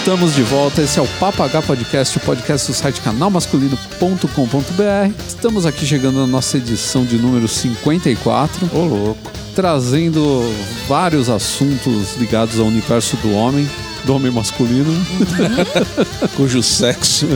Estamos de volta, esse é o Papo H Podcast, o podcast do site canalmasculino.com.br. Estamos aqui chegando na nossa edição de número 54. Ô, louco. Trazendo vários assuntos ligados ao universo do homem, do homem masculino. Cujo sexo.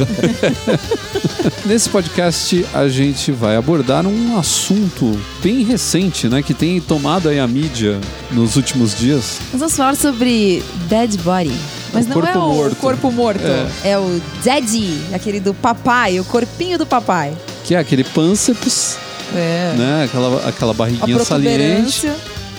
Nesse podcast a gente vai abordar um assunto bem recente, né, que tem tomado aí a mídia nos últimos dias. Nós vamos falar sobre Dead Body. Mas O não é o morto. corpo morto. É. É. o Daddy, aquele do papai, o corpinho do papai. Que é aquele pânceps, É. né, aquela, aquela A barriguinha saliente.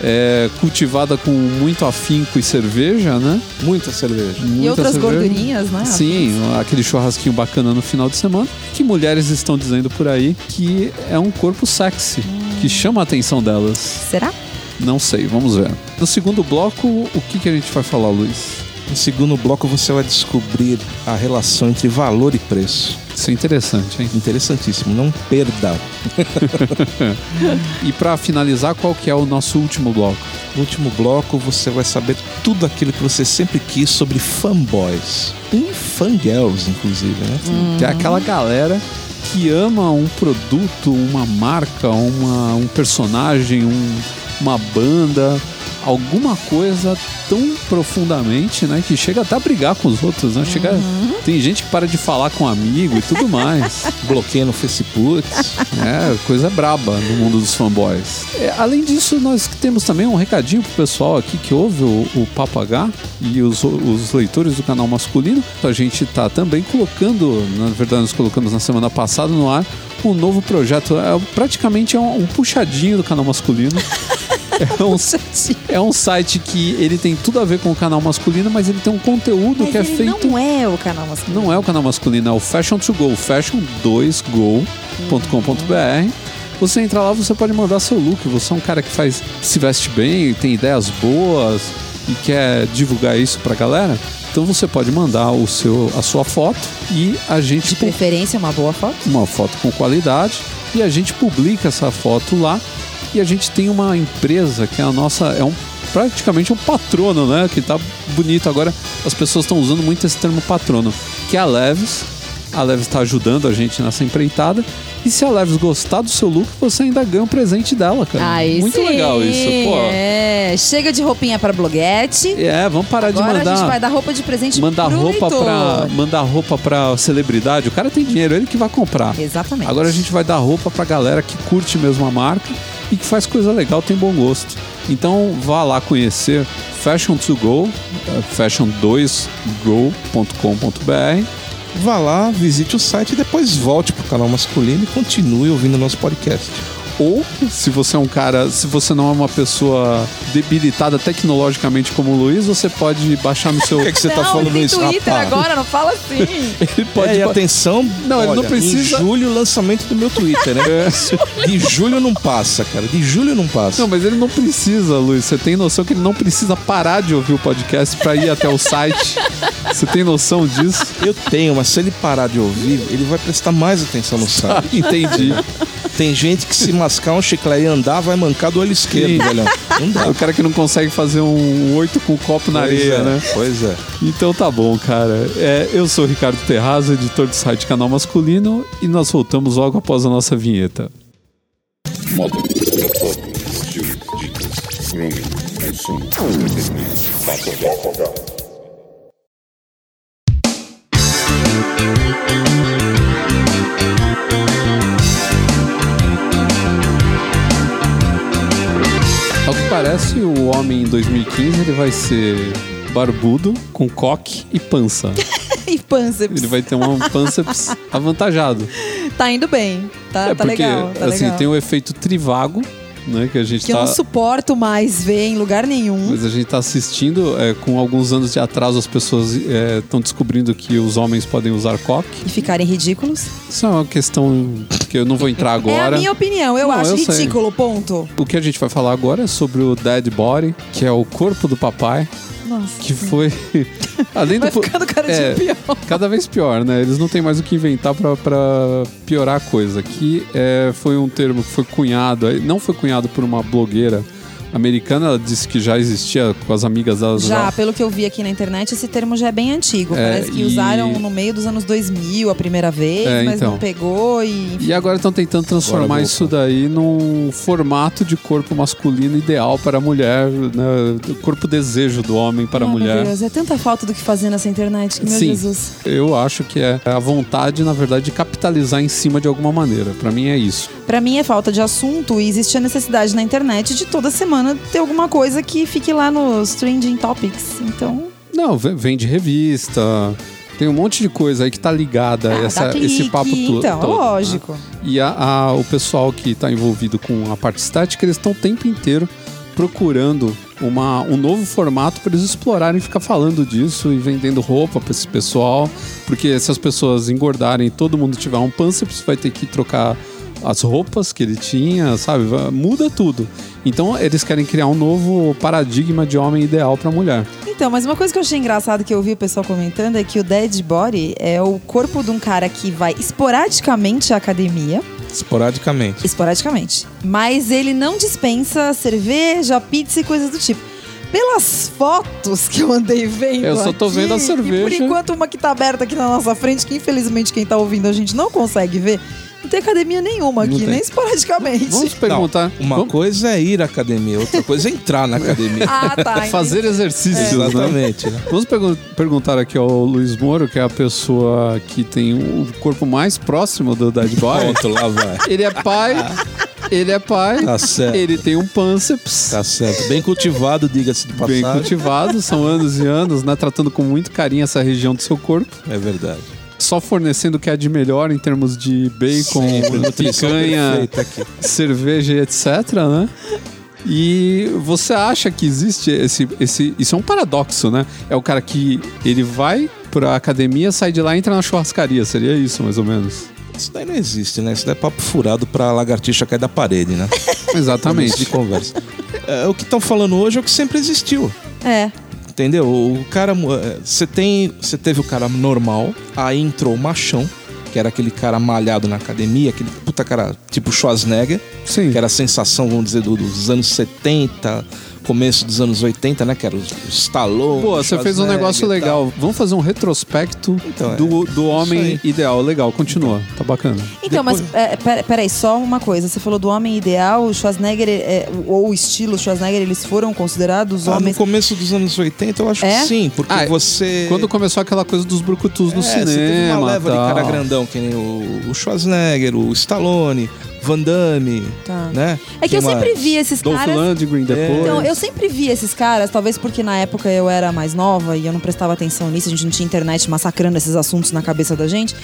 É, cultivada com muito afinco e cerveja, né? Muita cerveja. E Muita outras cerveja. gordurinhas, né? Sim, aquele churrasquinho bacana no final de semana. Que mulheres estão dizendo por aí que é um corpo sexy, que chama a atenção delas. Será? Não sei, vamos ver. No segundo bloco, o que, que a gente vai falar, Luiz? No segundo bloco você vai descobrir a relação entre valor e preço. Isso é interessante, hein? Interessantíssimo. Não perda. E pra finalizar, qual que é o nosso último bloco? No último bloco você vai saber tudo aquilo que você sempre quis sobre fanboys. E fangirls, inclusive, né? Que é aquela galera que ama um produto, uma marca, uma, um personagem, um- uma banda, alguma coisa tão profundamente, né? Que chega até a brigar com os outros, né? Chega, Tem gente que para de falar com um amigo e tudo mais. Bloqueio no Facebook. É, coisa braba no mundo dos fanboys. É, além disso, nós temos também um recadinho pro pessoal aqui que ouve o, o Papo H e os, os leitores do canal masculino. A gente tá também colocando, na verdade, nós colocamos na semana passada no ar, um novo projeto. É, praticamente é um, um puxadinho do canal masculino. É um, é um site que ele tem tudo a ver com o canal masculino, mas ele tem um conteúdo Mas que é feito. não é o canal masculino. Não é o canal masculino, é o Fashion to Go, fashion2go.com.br. Você entra lá, você pode mandar seu look. Você é um cara que faz se veste bem, tem ideias boas e quer divulgar isso pra galera. Então você pode mandar o seu, a sua foto e a gente De preferência, uma boa foto. uma foto com qualidade e a gente publica essa foto lá e a gente tem uma empresa que é a nossa é um praticamente um patrono, né? Que tá bonito agora. As pessoas estão usando muito esse termo patrono, que é a Leves. A Leves está ajudando a gente nessa empreitada. E se a Leves gostar do seu look, você ainda ganha um presente dela, cara. Aí muito sim, legal isso, pô. É, chega de roupinha pra bloguete. É, vamos parar Agora de mandar a gente vai dar roupa de presente mandar pro roupa leitor. pra mandar roupa para celebridade. O cara tem dinheiro, ele que vai comprar. Exatamente. Agora a gente vai dar roupa pra galera que curte mesmo a marca e que faz coisa legal, tem bom gosto. Então vá lá conhecer Fashion to Go, eh, fashion2go.com.br. Vá lá, visite o site e depois volte pro canal masculino e continue ouvindo nosso podcast. Ou, se você é um cara, se você não é uma pessoa debilitada tecnologicamente como o Luiz, você pode baixar no seu. O que, é que você não, tá falando isso, Twitter rapaz? agora, não fala assim. Ele pode. É, e atenção, Não, ele não olha, precisa- Em julho, lançamento do meu Twitter, né? De julho não passa, cara. De julho não passa. Não, mas ele não precisa, Luiz. Você tem noção que ele não precisa parar de ouvir o podcast pra ir até o site? Você tem noção disso? Eu tenho, mas se ele parar de ouvir, ele vai prestar mais atenção no site. entendi. Tem gente que se mascar um chiclete e andar, vai mancar do olho esquerdo, Sim. velhão. Não dá. O cara que não consegue fazer um oito com o copo na Pois areia, é, né? Pois é. Então tá bom, cara. É, eu sou o Ricardo Terraza, editor do site Canal Masculino, e nós voltamos logo após a nossa vinheta. Foto, estilo, dicas, grooming, consumo, entretenimento, papo 2015 ele vai ser barbudo, com coque e pança. e pânceps. Ele vai ter um pânceps avantajado. Tá indo bem. Tá, é tá porque, legal. Tá assim, legal. tem o efeito trivago, né? Que a gente Que eu tá... não suporto mais ver em lugar nenhum. Mas a gente tá assistindo, é, com alguns anos de atraso, as pessoas estão descobrindo que os homens podem usar coque. E ficarem ridículos. Isso é uma questão que eu não vou entrar É agora. a minha opinião. Eu Não, acho eu sei. ridículo, ponto. O que a gente vai falar agora é sobre o Dead Body, que é o corpo do papai, Nossa. que foi. Além do. Vai ficando é, pior. Cada vez pior, né? Eles não têm mais o que inventar pra, pra piorar a coisa. Que é, foi um termo que foi cunhado, não foi cunhado por uma blogueira, americana, ela disse que já existia com as amigas delas. Já, pelo que eu vi aqui na internet, esse termo já é bem antigo. É, Parece que e- usaram no meio dos anos 2000 a primeira vez, É, mas então. não pegou e... E agora estão tentando transformar isso daí num formato de corpo masculino ideal para a mulher, né? O corpo desejo do homem para a Ah, Meu mulher. Deus, é tanta falta do que fazer nessa internet que, meu Sim. Jesus. Eu acho que é a vontade, na verdade, de capitalizar em cima de alguma maneira. Pra mim é isso. Pra mim é falta de assunto e existe a necessidade na internet de toda semana ter alguma coisa que fique lá nos trending topics. Então, Não, ve- vende revista. Tem um monte de coisa aí que tá ligada a ah, essa, clique, esse papo to então, todo. né? lógico. E a- a- o pessoal que está envolvido com a parte estética, eles estão o tempo inteiro procurando uma, um novo formato para eles explorarem e ficar falando disso e vendendo roupa para esse pessoal. Porque se as pessoas engordarem e todo mundo tiver um pânceps, vai ter que trocar as roupas que ele tinha, sabe? Muda tudo. Então eles querem criar um novo paradigma de homem ideal para mulher. Então, mas uma coisa que eu achei engraçado que eu vi o pessoal comentando é que o dead body é o corpo de um cara que vai esporadicamente à academia, Esporadicamente. esporadicamente, mas ele não dispensa cerveja, pizza e coisas do tipo. Pelas fotos que eu andei vendo. Eu só tô aqui, vendo a e por cerveja. enquanto, uma que tá aberta aqui na nossa frente, que infelizmente quem tá ouvindo a gente não consegue ver, não tem academia nenhuma Não aqui, tem. nem esporadicamente. Vamos perguntar. Não, uma vamos coisa é ir à academia, outra coisa é entrar na academia. Ah, tá. fazer exercícios, né? Exatamente. né? Vamos pergun- perguntar aqui ao Luiz Moro, que é a pessoa que tem o corpo mais próximo do Dead Boy. Pronto, lá vai. ele é pai, ele é pai, Tá certo. ele tem um pânceps. Tá certo. Bem cultivado, diga-se de Bem passagem. cultivado, são anos e anos, né? Tratando com muito carinho essa região do seu corpo. É verdade. Só fornecendo o que é de melhor em termos de bacon, Sempre, picanha, cerveja e etc, né? E você acha que existe esse, esse. Isso é um paradoxo, né? É o cara que ele vai pra academia, sai de lá e entra na churrascaria. Seria isso, mais ou menos. Isso daí não existe, né? Isso daí é papo furado pra lagartixa cair da parede, né? Começo de Exatamente. conversa. É, o que estão falando hoje é o que sempre existiu. É. Entendeu? O cara. é, Você tem. Você teve o cara normal, aí entrou o machão, que era aquele cara malhado na academia, aquele puta cara tipo Schwarzenegger, Sim. que era a sensação, vamos dizer, do- dos anos 70, começo dos anos 80, né? Que era o, Stallone. Pô, você fez um negócio legal. Vamos fazer um retrospecto Então, é. do, do homem ideal. Legal, continua. Tá bacana. Então, mas é, pera- peraí, só uma coisa. Você falou do homem ideal, o Schwarzenegger, é, ou o estilo Schwarzenegger, eles foram considerados Ah, no homens. começo dos anos 80, eu acho É? que sim, porque Ah, você. Quando começou aquela coisa dos brucutus no É, Você teve cinema. uma leva de tal. cara grandão, que nem o, o Schwarzenegger, o Stallone, Van Damme, Tá. né? É que eu Quem sempre mais? vi esses Dolph caras. Lundgren depois. Então, eu sempre vi esses caras, talvez porque na época eu era mais nova e eu não prestava atenção nisso, a gente não tinha internet massacrando esses assuntos na cabeça da gente.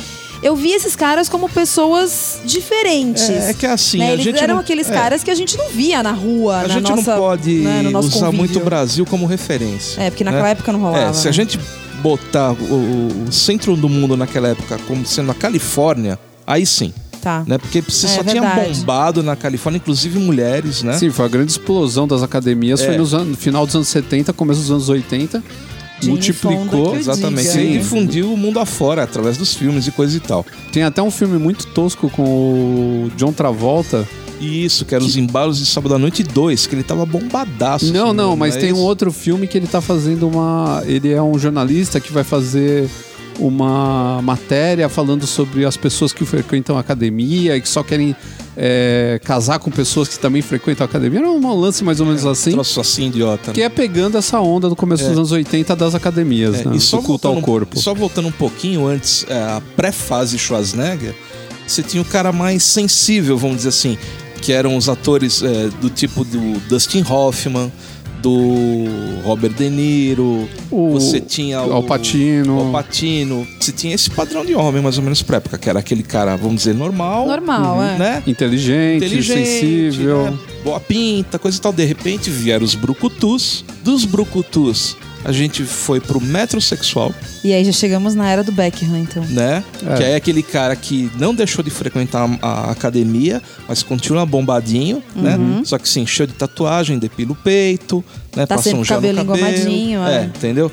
Eu vi esses caras como pessoas diferentes. É, é que é assim, né? a Eles gente eram não- aqueles é. caras que a gente não via na rua, A na gente nossa, não pode né, no nosso usar convívio. muito o Brasil como referência. É, porque naquela né? época não rolava. É, se a né? gente botar o, o- o centro do mundo naquela época como sendo a Califórnia, aí sim. Tá. Né? Porque você É, só verdade. tinha bombado na Califórnia, inclusive mulheres, né? Sim, foi a grande explosão das academias. É. Foi no, no final dos anos 70, começo dos anos 80. Jane multiplicou. Que Exatamente. diga, E hein? difundiu o mundo afora através dos filmes e coisa e tal. Tem até um filme muito tosco com o John Travolta. E isso, que era os embalos de Sábado à Noite 2, que ele tava bombadaço. Não, assim, não, né? mas tem um outro filme que ele tá fazendo uma. Ele é um jornalista que vai fazer uma matéria falando sobre as pessoas que frequentam a academia e que só querem é, casar com pessoas que também frequentam a academia. Era um lance mais ou menos assim. Troço assim, idiota. Que é pegando essa onda do começo dos anos 80 das academias, É, né? e só ao voltando- corpo. Só voltando um pouquinho antes, é, a pré-fase Schwarzenegger, você tinha o cara mais sensível, vamos dizer assim, que eram os atores é, do tipo do Dustin Hoffman, do Robert De Niro, O- você tinha o Al Pacino. o Al Pacino. Você tinha esse padrão de homem, mais ou menos pra época, que era aquele cara, vamos dizer, normal. Normal, é. Né? Inteligente, inteligente, sensível. né? boa pinta, coisa e tal. De repente vieram os brucutus. Dos brucutus, a gente foi pro metrosexual, E aí já chegamos na era do Beckham, então. né? É. Que é aquele cara que não deixou de frequentar a academia, mas continua bombadinho, né? Só que sim, cheio de tatuagem, depila o peito, né? Uhum. Tá Passa sempre um gel no cabelo cabelo. engomadinho, É, é. entendeu?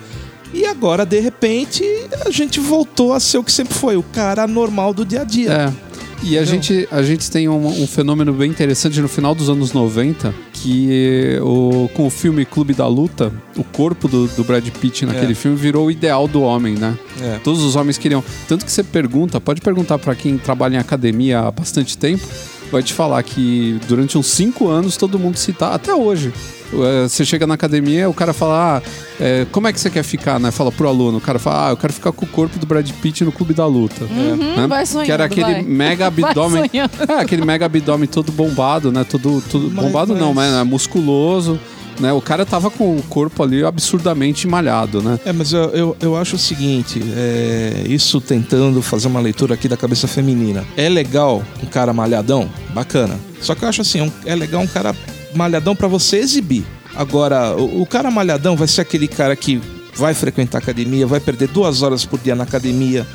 E agora, de repente, a gente voltou a ser o que sempre foi, o cara normal do dia a dia. É. E a gente, a gente tem um, um fenômeno bem interessante no final dos anos 90, que o, com o filme Clube da Luta, o corpo do, do Brad Pitt naquele É. filme virou o ideal do homem, né? É. Todos os homens queriam. Tanto que você pergunta, pode perguntar pra quem trabalha em academia há bastante tempo, vai te falar que durante uns cinco anos todo mundo cita, até hoje. É, Você chega na academia, o cara fala, ah, é, como é que você quer ficar, né? Fala pro aluno, o cara fala, ah, eu quero ficar com o corpo do Brad Pitt no Clube da Luta. né? vai sonhando, Que era aquele vai. mega abdômen. É, aquele mega abdômen todo bombado, né? Todo, todo Mas- bombado não, mas- né? musculoso. Né? O cara tava com o corpo ali absurdamente malhado, né? É, mas eu, eu, eu acho o seguinte, é, isso tentando fazer uma leitura aqui da cabeça feminina. É legal um cara malhadão? Bacana. Só que eu acho assim, é um- é legal um cara malhadão pra você exibir. Agora, o, o cara malhadão vai ser aquele cara que vai frequentar academia, vai perder duas horas por dia na academia,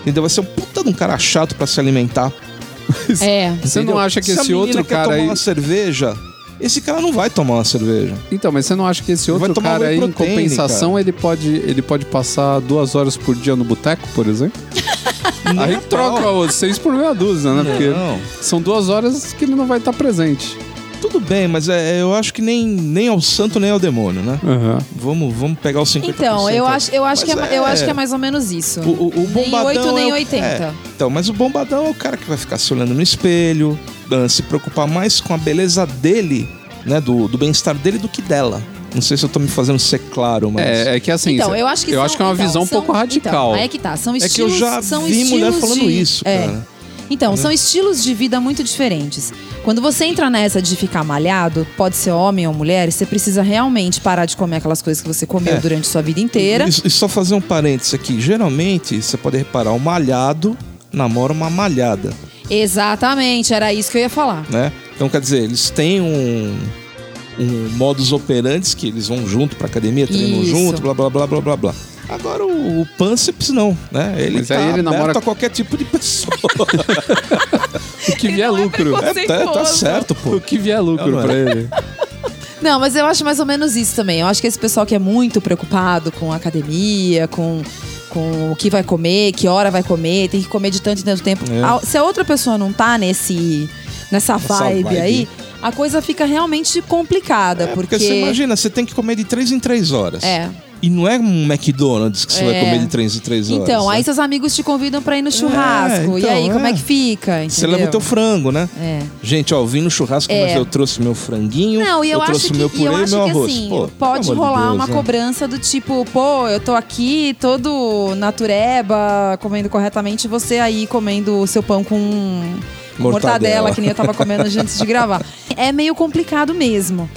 entendeu? Vai ser um puta de um cara chato pra se alimentar. É. Você entendeu? não acha que Se esse outro quer cara tomar aí. uma cerveja, esse cara não vai tomar uma cerveja. Então, mas você não acha que esse Vai outro tomar cara aí, em compensação, cara. ele pode, ele pode passar duas horas por dia no boteco, por exemplo? aí troca os seis por meia dúzia, né? Porque Não. são duas horas que ele não vai estar presente. Tudo bem, mas é, eu acho que nem, nem ao santo nem ao demônio, né? Aham. Vamos, vamos pegar os 50%. Então, eu acho, eu, acho que é, eu acho que é mais ou menos isso. O, o, o nem bombadão 8 nem é o- 80. é. Então, mas o bombadão é o cara que vai ficar se olhando no espelho, ah, se preocupar mais com a beleza dele, né? Do, do bem-estar dele do que dela. Não sei se eu tô me fazendo ser claro, mas. É, é que assim, Então, eu acho que eu são- acho que é uma então, visão um são- pouco radical. Então, aí é que tá, são É que estilos, eu já são vi mulher estilos falando de- isso, é. cara. Então, são estilos de vida muito diferentes. Quando você entra nessa de ficar malhado, pode ser homem ou mulher, você precisa realmente parar de comer aquelas coisas que você comeu É. durante sua vida inteira. E, e só fazer um parênteses aqui. Geralmente, você pode reparar, o malhado namora uma malhada, Exatamente, era isso que eu ia falar. né? Então, quer dizer, eles têm um, um modus operandi que eles vão junto pra academia, treinam Isso. junto, blá, blá, blá, blá, blá, blá. Agora, o, o não, né? Ele Mas tá aí ele namora- a qualquer tipo de pessoa. O que vier não é lucro. é, tá, tá certo, pô. O que vier lucro Não, não é. pra ele. Não, mas eu acho mais ou menos isso também. Eu acho que esse pessoal que é muito preocupado com a academia, com, com o que vai comer, que hora vai comer, tem que comer de tanto em tanto tempo. É. A- Se a outra pessoa não tá nesse, nessa vibe, vibe. aí, a coisa fica realmente complicada. É, porque. porque você imagina, você tem que comer de 3 em 3 horas. É. E não é um McDonald's que você vai É. comer de 3 em 3 horas. Então, aí né? seus amigos te convidam pra ir no churrasco. e então, aí, como é. é que fica? Você entendeu? leva o teu frango, né? É. Gente, ó, eu vim no churrasco, É. mas eu trouxe meu franguinho, Não, e eu, trouxe acho que, meu e purê eu e acho meu que arroz. assim, Pô, pode rolar Deus, uma né? cobrança do tipo, pô, eu tô aqui todo natureba, comendo corretamente, e você aí comendo o seu pão com mortadela, Mortadela. que nem eu tava comendo antes de gravar. É meio complicado mesmo.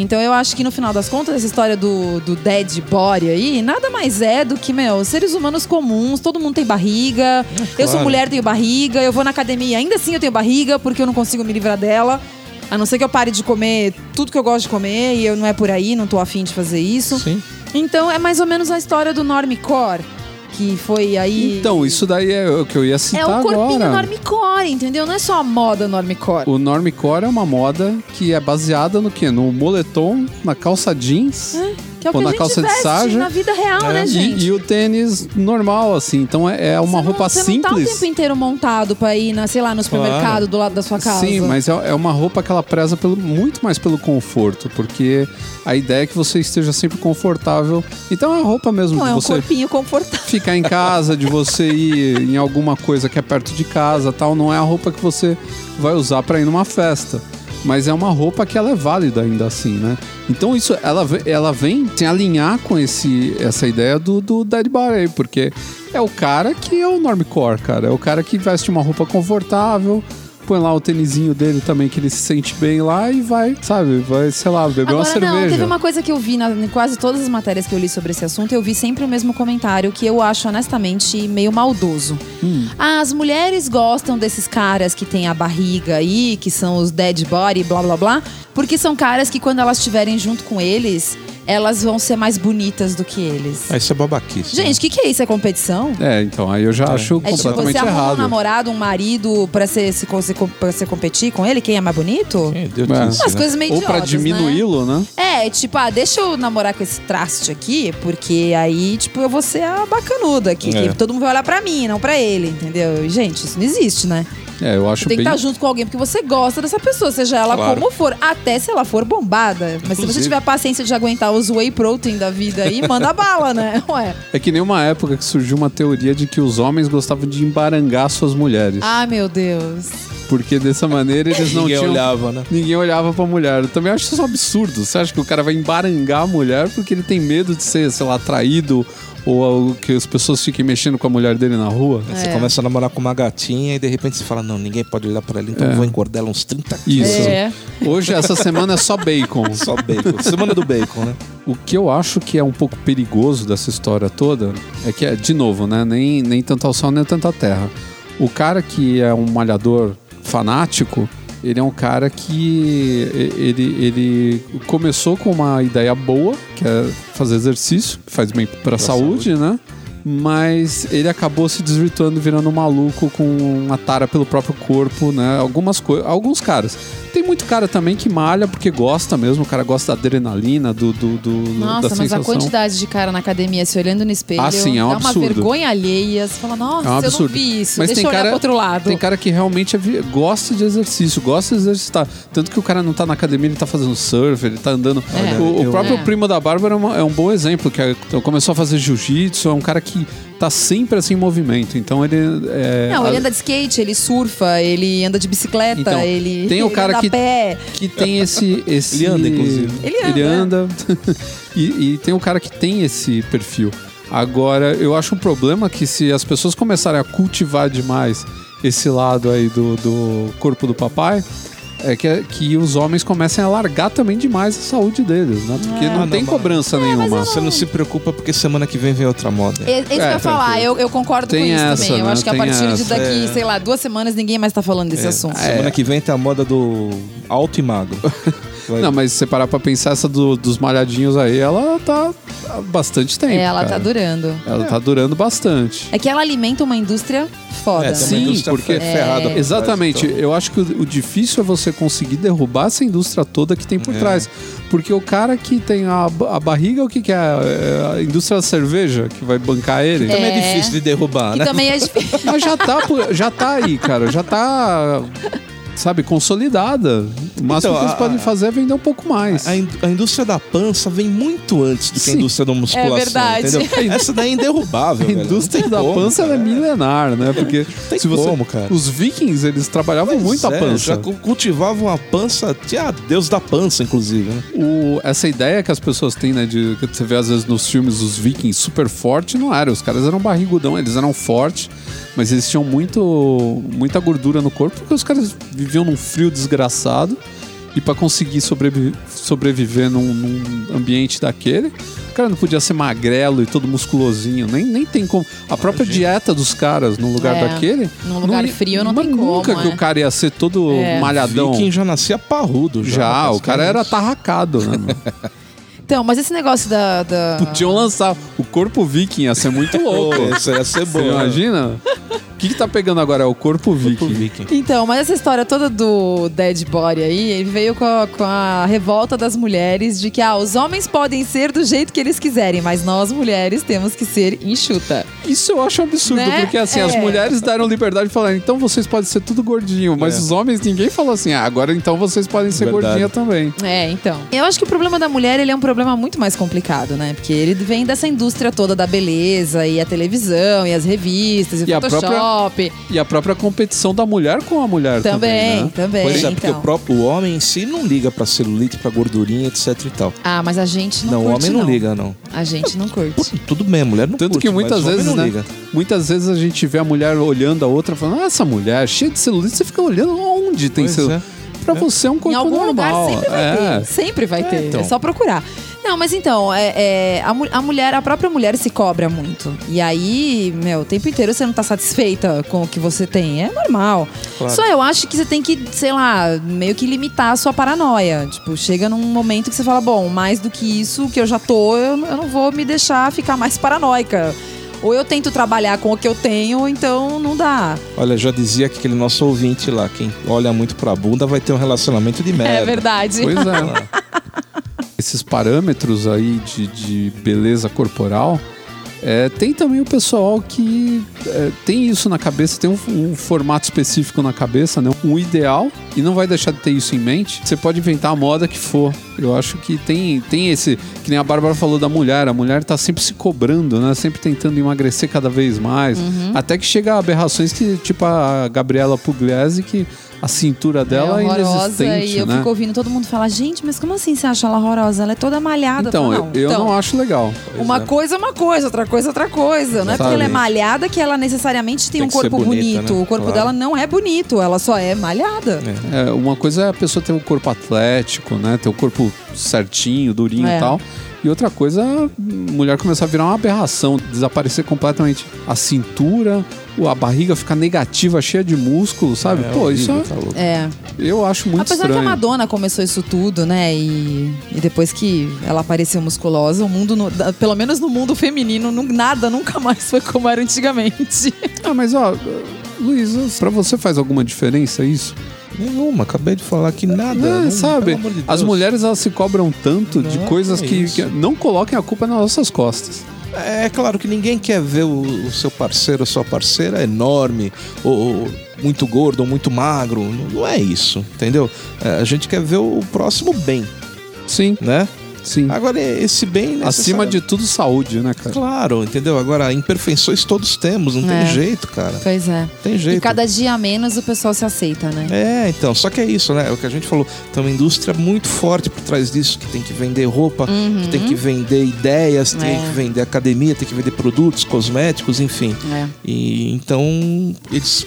Então eu acho que no final das contas, essa história do, do dead body aí, nada mais é do que, meu, seres humanos comuns, todo mundo tem barriga. Eu sou claro. mulher, tenho barriga, eu vou na academia, ainda assim eu tenho barriga, porque eu não consigo me livrar dela. A não ser que eu pare de comer tudo que eu gosto de comer e eu não é por aí, não tô afim de fazer isso. Sim. Então é mais ou menos a história do Normcore, que foi aí. Então, isso daí é o que eu ia é citar o corpinho agora. Normcore, entendeu? Não é só a moda Normcore. O normcore é uma moda que é baseada no quê? No moletom, na calça jeans Que é que na calça de sarja. na vida real, É. né, e, gente? e o tênis normal, assim. Então é, é uma Você não- roupa você simples. não tá o tempo inteiro montado pra ir, na, sei lá, no supermercado do lado da sua casa. Sim, mas é, é uma roupa que ela preza pelo, muito mais pelo conforto, porque a ideia é que você esteja sempre confortável. Então é a roupa mesmo Não, de é um você corpinho confortável. ficar em casa, de você ir em alguma coisa que é perto de casa, tal. Não é a roupa que você vai usar para ir numa festa. Mas é uma roupa que ela é válida ainda assim, né? Então isso, ela, ela vem se alinhar com esse, essa ideia do, do Dead aí, porque é o cara que é o normcore, cara. É o cara que veste uma roupa confortável, põe lá o tênisinho dele também, que ele se sente bem lá e vai, sabe? Vai, sei lá, beber uma Agora, cerveja. não, teve uma coisa que eu vi na, em quase todas as matérias que eu li sobre esse assunto, eu vi sempre o mesmo comentário, que eu acho, honestamente, meio maldoso. Hum. Ah, as mulheres gostam desses caras que têm a barriga aí, que são os dead body, blá blá blá, porque são caras que quando elas estiverem junto com eles, elas vão ser mais bonitas do que eles. Ah, isso é babaquice. Gente, o que, que é isso? É competição? É, então, aí eu já acho É tipo, completamente você arruma um errado. namorado, um marido pra você, se, se, pra você competir com ele? Quem é mais bonito? Deus É. Umas né? coisas meio Ou pra idiotas, né? diminuí-lo, né? É, tipo, ah, deixa eu namorar com esse traste aqui, porque aí, tipo, eu vou ser a bacanuda aqui. É. Que todo mundo vai olhar pra mim, não pra ele, entendeu? Gente, isso não existe, né? É, eu acho Você tem que bem. estar junto com alguém porque você gosta dessa pessoa, seja ela Claro. como for, até se ela for bombada. Mas se Inclusive. você tiver a paciência de aguentar os whey protein da vida aí, manda bala, né? Ué. É que nem uma época que surgiu uma teoria de que os homens gostavam de embarangar suas mulheres. Ai, meu Deus. Porque dessa maneira eles não Ninguém tinham. olhava, né? Ninguém olhava pra mulher. Eu também acho isso um absurdo. Você acha que o cara vai embarangar a mulher porque ele tem medo de ser, sei lá, traído ou algo que as pessoas fiquem mexendo com a mulher dele na rua? Você É. começa a namorar com uma gatinha e de repente você fala, não, ninguém pode olhar pra ela, então eu vou engordar ela uns 30 quilos. Isso. É. Hoje, essa semana é só bacon. Só bacon. Semana do bacon, né? O que eu acho que é um pouco perigoso dessa história toda é que, é, de novo, né? Nem, nem tanto ao céu, nem tanto à terra. O cara que é um malhador fanático, ele é um cara que ele, ele começou com uma ideia boa, que é fazer exercício, que faz bem para a saúde, né? Mas ele acabou se desvirtuando, virando um maluco com uma tara pelo próprio corpo, né? Algumas coisas, alguns caras. Tem muito cara também que malha porque gosta mesmo, o cara gosta da adrenalina, do, do, do Nossa, da mas sensação. a quantidade de cara na academia se olhando no espelho Ah, sim, é um dá uma absurdo. vergonha alheia. Você fala, nossa, É um eu não absurdo. vi isso. Mas Deixa tem eu olhar cara, pro outro lado. Tem cara que realmente é gosta de exercício, gosta de exercitar. Tanto que o cara não tá na academia, ele tá fazendo surf, ele tá andando. É. O, o Eu- próprio É. primo da Bárbara é, uma- é um bom exemplo, que é- começou a fazer jiu-jitsu, é um cara que tá sempre assim em movimento. Então ele. É, Não, ele a- anda de skate, ele surfa, ele anda de bicicleta, Então, ele, tem o ele cara anda que- a pé. que tem esse. esse Ele anda, inclusive. Ele anda, é. anda. e, e tem o cara que tem esse perfil. Agora, eu acho um problema que se as pessoas começarem a cultivar demais esse lado aí do, do corpo do papai, é que, que os homens comecem a largar também demais a saúde deles, né? Porque É. não tem não, cobrança nenhuma. Você não se preocupa porque semana que vem vem outra moda. É, é isso que eu É, ia falar, eu, eu concordo Tem com isso essa, também. Eu né? acho que a Tem partir de essa. daqui, É. sei lá, duas semanas ninguém mais tá falando desse assunto. Semana que vem tem a moda do alto e magro. Vai- Não, mas se você parar pra pensar, essa do- dos malhadinhos aí, ela tá há bastante tempo. É, ela tá cara. durando. Ela tá durando bastante. É que ela alimenta uma indústria foda. É, Sim, indústria porque- fe- ferrada por trás, Exatamente. então. Eu acho que o, o difícil é você conseguir derrubar essa indústria toda que tem por É. trás. Porque o cara que tem a, a barriga, o que, que é? É A indústria da cerveja que vai bancar ele? Também é É. difícil de derrubar, E né? também é difícil. Mas já tá, já tá aí, cara. Já tá, sabe, consolidada. O máximo Então, que eles a- podem fazer é vender um pouco mais. A, a indústria da pança vem muito antes do que a indústria da musculação. É verdade. Entendeu? Essa daí é indderrubável. A velho. indústria da como, pança é milenar, né? Porque tem se você, como, cara. os vikings eles trabalhavam Pois muito a é, pança. Já cu- cultivavam a pança, tinha Deus da pança, inclusive. Né? O- essa ideia que as pessoas têm, né, de que você vê às vezes nos filmes os vikings super forte, não era. Os caras eram barrigudão, eles eram fortes, mas eles tinham muito, muita gordura no corpo porque os caras viviam num frio desgraçado e para conseguir sobrevi- sobreviver num, num ambiente daquele, o cara não podia ser magrelo e todo musculosinho, nem, nem tem como. A própria dieta dos caras no lugar É, daquele. num lugar ia- frio não mas tem nunca como, que é. o cara ia ser todo É. malhadão. Viking já nascia parrudo. Já, Já, o cara era tarracado, né? Então, mas esse negócio da. da... Podiam lançar. O corpo viking ia ser muito louco. Isso ia ser bom. Você imagina? O que, que tá pegando agora? É o corpo viking. Pro Viking. Então, mas essa história toda do dead body aí, ele veio com a, com a revolta das mulheres de que ah, os homens podem ser do jeito que eles quiserem, mas nós mulheres temos que ser enxuta. Isso eu acho absurdo, Né? porque assim, as É. mulheres deram liberdade de falar, então vocês podem ser tudo gordinho, mas É. os homens, ninguém falou assim, ah, agora então vocês podem ser Verdade. gordinha também. É, então. Eu acho que o problema da mulher, ele é um problema muito mais complicado, né? Porque ele vem dessa indústria toda da beleza e a televisão e as revistas e o E a Photoshop. E a própria competição da mulher com a mulher também, Também, também. né? Pois é, porque então. o próprio o homem em si não liga pra celulite, pra gordurinha, etc e tal. Ah, mas a gente não, Não, o curte, homem não, liga, não. A gente não curte. Tudo bem, a mulher não Tanto curte, que muitas o vezes, não né? liga. Muitas vezes a gente vê a mulher olhando a outra falando, ah, essa mulher cheia de celulite, você fica olhando onde tem celulite. Pra você é um Em corpo algum normal. lugar sempre vai é. ter. Sempre vai ter. então. É só procurar. Não, mas então, é, é, a, a mulher, a própria mulher se cobra muito. E aí, meu, o tempo inteiro você não tá satisfeita com o que você tem. É normal. Claro. Só eu acho que você tem que, sei lá, meio que limitar a sua paranoia. Tipo, chega num momento que você fala, bom, mais do que isso que eu já tô, eu, eu não vou me deixar ficar mais paranoica. Ou eu tento trabalhar com o que eu tenho, ou então não dá. Olha, já dizia que aquele nosso ouvinte lá, quem olha muito pra bunda vai ter um relacionamento de merda. É verdade. Pois é. Esses parâmetros aí de, de beleza corporal, É, tem também o pessoal que é, tem isso na cabeça, tem um, um formato específico na cabeça, né? um ideal, e não vai deixar de ter isso em mente. Você pode inventar a moda que for. Eu acho que tem, tem esse. Que nem a Bárbara falou da mulher. A mulher tá sempre se cobrando, né? Sempre tentando emagrecer cada vez mais. Até que chega a aberrações que, tipo a Gabriela Pugliese, que a cintura dela é, horrorosa inexistente. e eu né? fico ouvindo todo mundo falar, gente, mas como assim você acha ela horrorosa? Ela é toda malhada. Então, Eu falo, eu, eu então, não acho legal. Uma é. coisa é uma coisa, outra coisa é outra coisa. Não é porque ela é malhada que ela necessariamente tem, Tem um corpo bonita, bonito. né? O corpo Claro. dela não é bonito, ela só é malhada. É, uma coisa é a pessoa ter um corpo atlético, né? Ter o corpo certinho, durinho É. e tal. E outra coisa, a mulher começar a virar uma aberração, desaparecer completamente a cintura, a barriga ficar negativa, cheia de músculo, sabe? É Pô, isso horrível, é- tá. É. eu acho muito Apesar que estranho. a Madonna começou isso tudo, né? E, e depois que ela apareceu musculosa, o mundo, no- pelo menos no mundo feminino, nu- nada nunca mais foi como era antigamente. Ah, mas ó, Luiz, pra você faz alguma diferença isso? Nenhuma, acabei de falar que nada. É, não- sabe? de As mulheres elas se cobram tanto de Não, coisas é que, isso. que não coloquem a culpa nas nossas costas. É claro que ninguém quer ver o, o seu parceiro ou sua parceira enorme, ou, ou muito gordo, ou muito magro. Não, não é isso, entendeu? É, a gente quer ver o próximo bem, Sim, né? Sim. Agora, esse bem. Acima de tudo, saúde, né, cara? Claro, entendeu? Agora, imperfeições todos temos, não É. tem jeito, cara. Pois é. Tem E jeito. cada dia a menos o pessoal se aceita, né? É, então, só que é isso, né? É o que a gente falou. Tem uma indústria muito forte por trás disso, que tem que vender roupa, que tem que vender ideias, tem É. que vender academia, tem que vender produtos, cosméticos, enfim. É. E então eles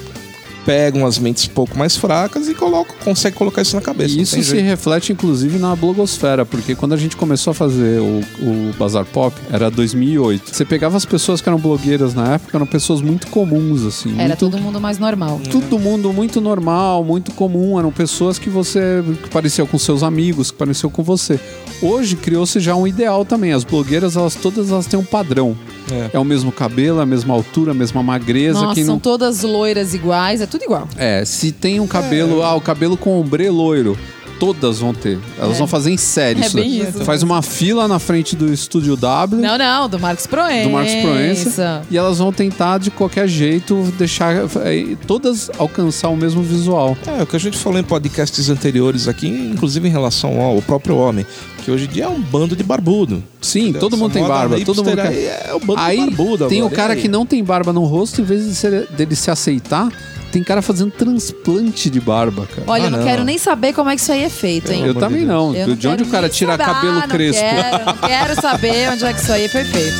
pegam as mentes um pouco mais fracas e colocam, conseguem colocar isso na cabeça. E isso se jeito. reflete, inclusive, na blogosfera, porque quando a gente começou a fazer o, o Bazar Pop, era 2008. Você pegava as pessoas que eram blogueiras na época, eram pessoas muito comuns, assim. Era muito, todo mundo mais normal. Todo mundo muito normal, muito comum. Eram pessoas que você que pareciam com seus amigos, que pareciam com você. Hoje criou-se já um ideal também. As blogueiras, elas todas elas têm um padrão. É. É o mesmo cabelo, a mesma altura, a mesma magreza. Nossa, quem são não... todas loiras iguais, é tudo igual. É, se tem um cabelo, ah, o cabelo com ombre loiro, todas vão ter. Elas É. vão fazer em série É isso. bem isso. Faz uma fila na frente do estúdio W. Não, não, do Marcos Proença. Do Marcos Proença. E elas vão tentar, de qualquer jeito, deixar é, todas alcançar o mesmo visual. É, o que a gente falou em podcasts anteriores aqui, inclusive em relação ao próprio homem, que hoje em dia é um bando de barbudo. Sim, Entendeu? todo Essa mundo tem barba. Todo mundo quer... é o bando Aí de barbudo tem o agora, cara e aí? que não tem barba no rosto, em vez de ser- dele se aceitar, tem cara fazendo transplante de barba, cara. Olha, Ah, eu não, não. quero nem saber como é que isso aí é feito, hein? Eu de também não. Eu de onde o cara tira saber. cabelo Ah, não crespo? Quero, não quero saber onde é que isso aí foi feito.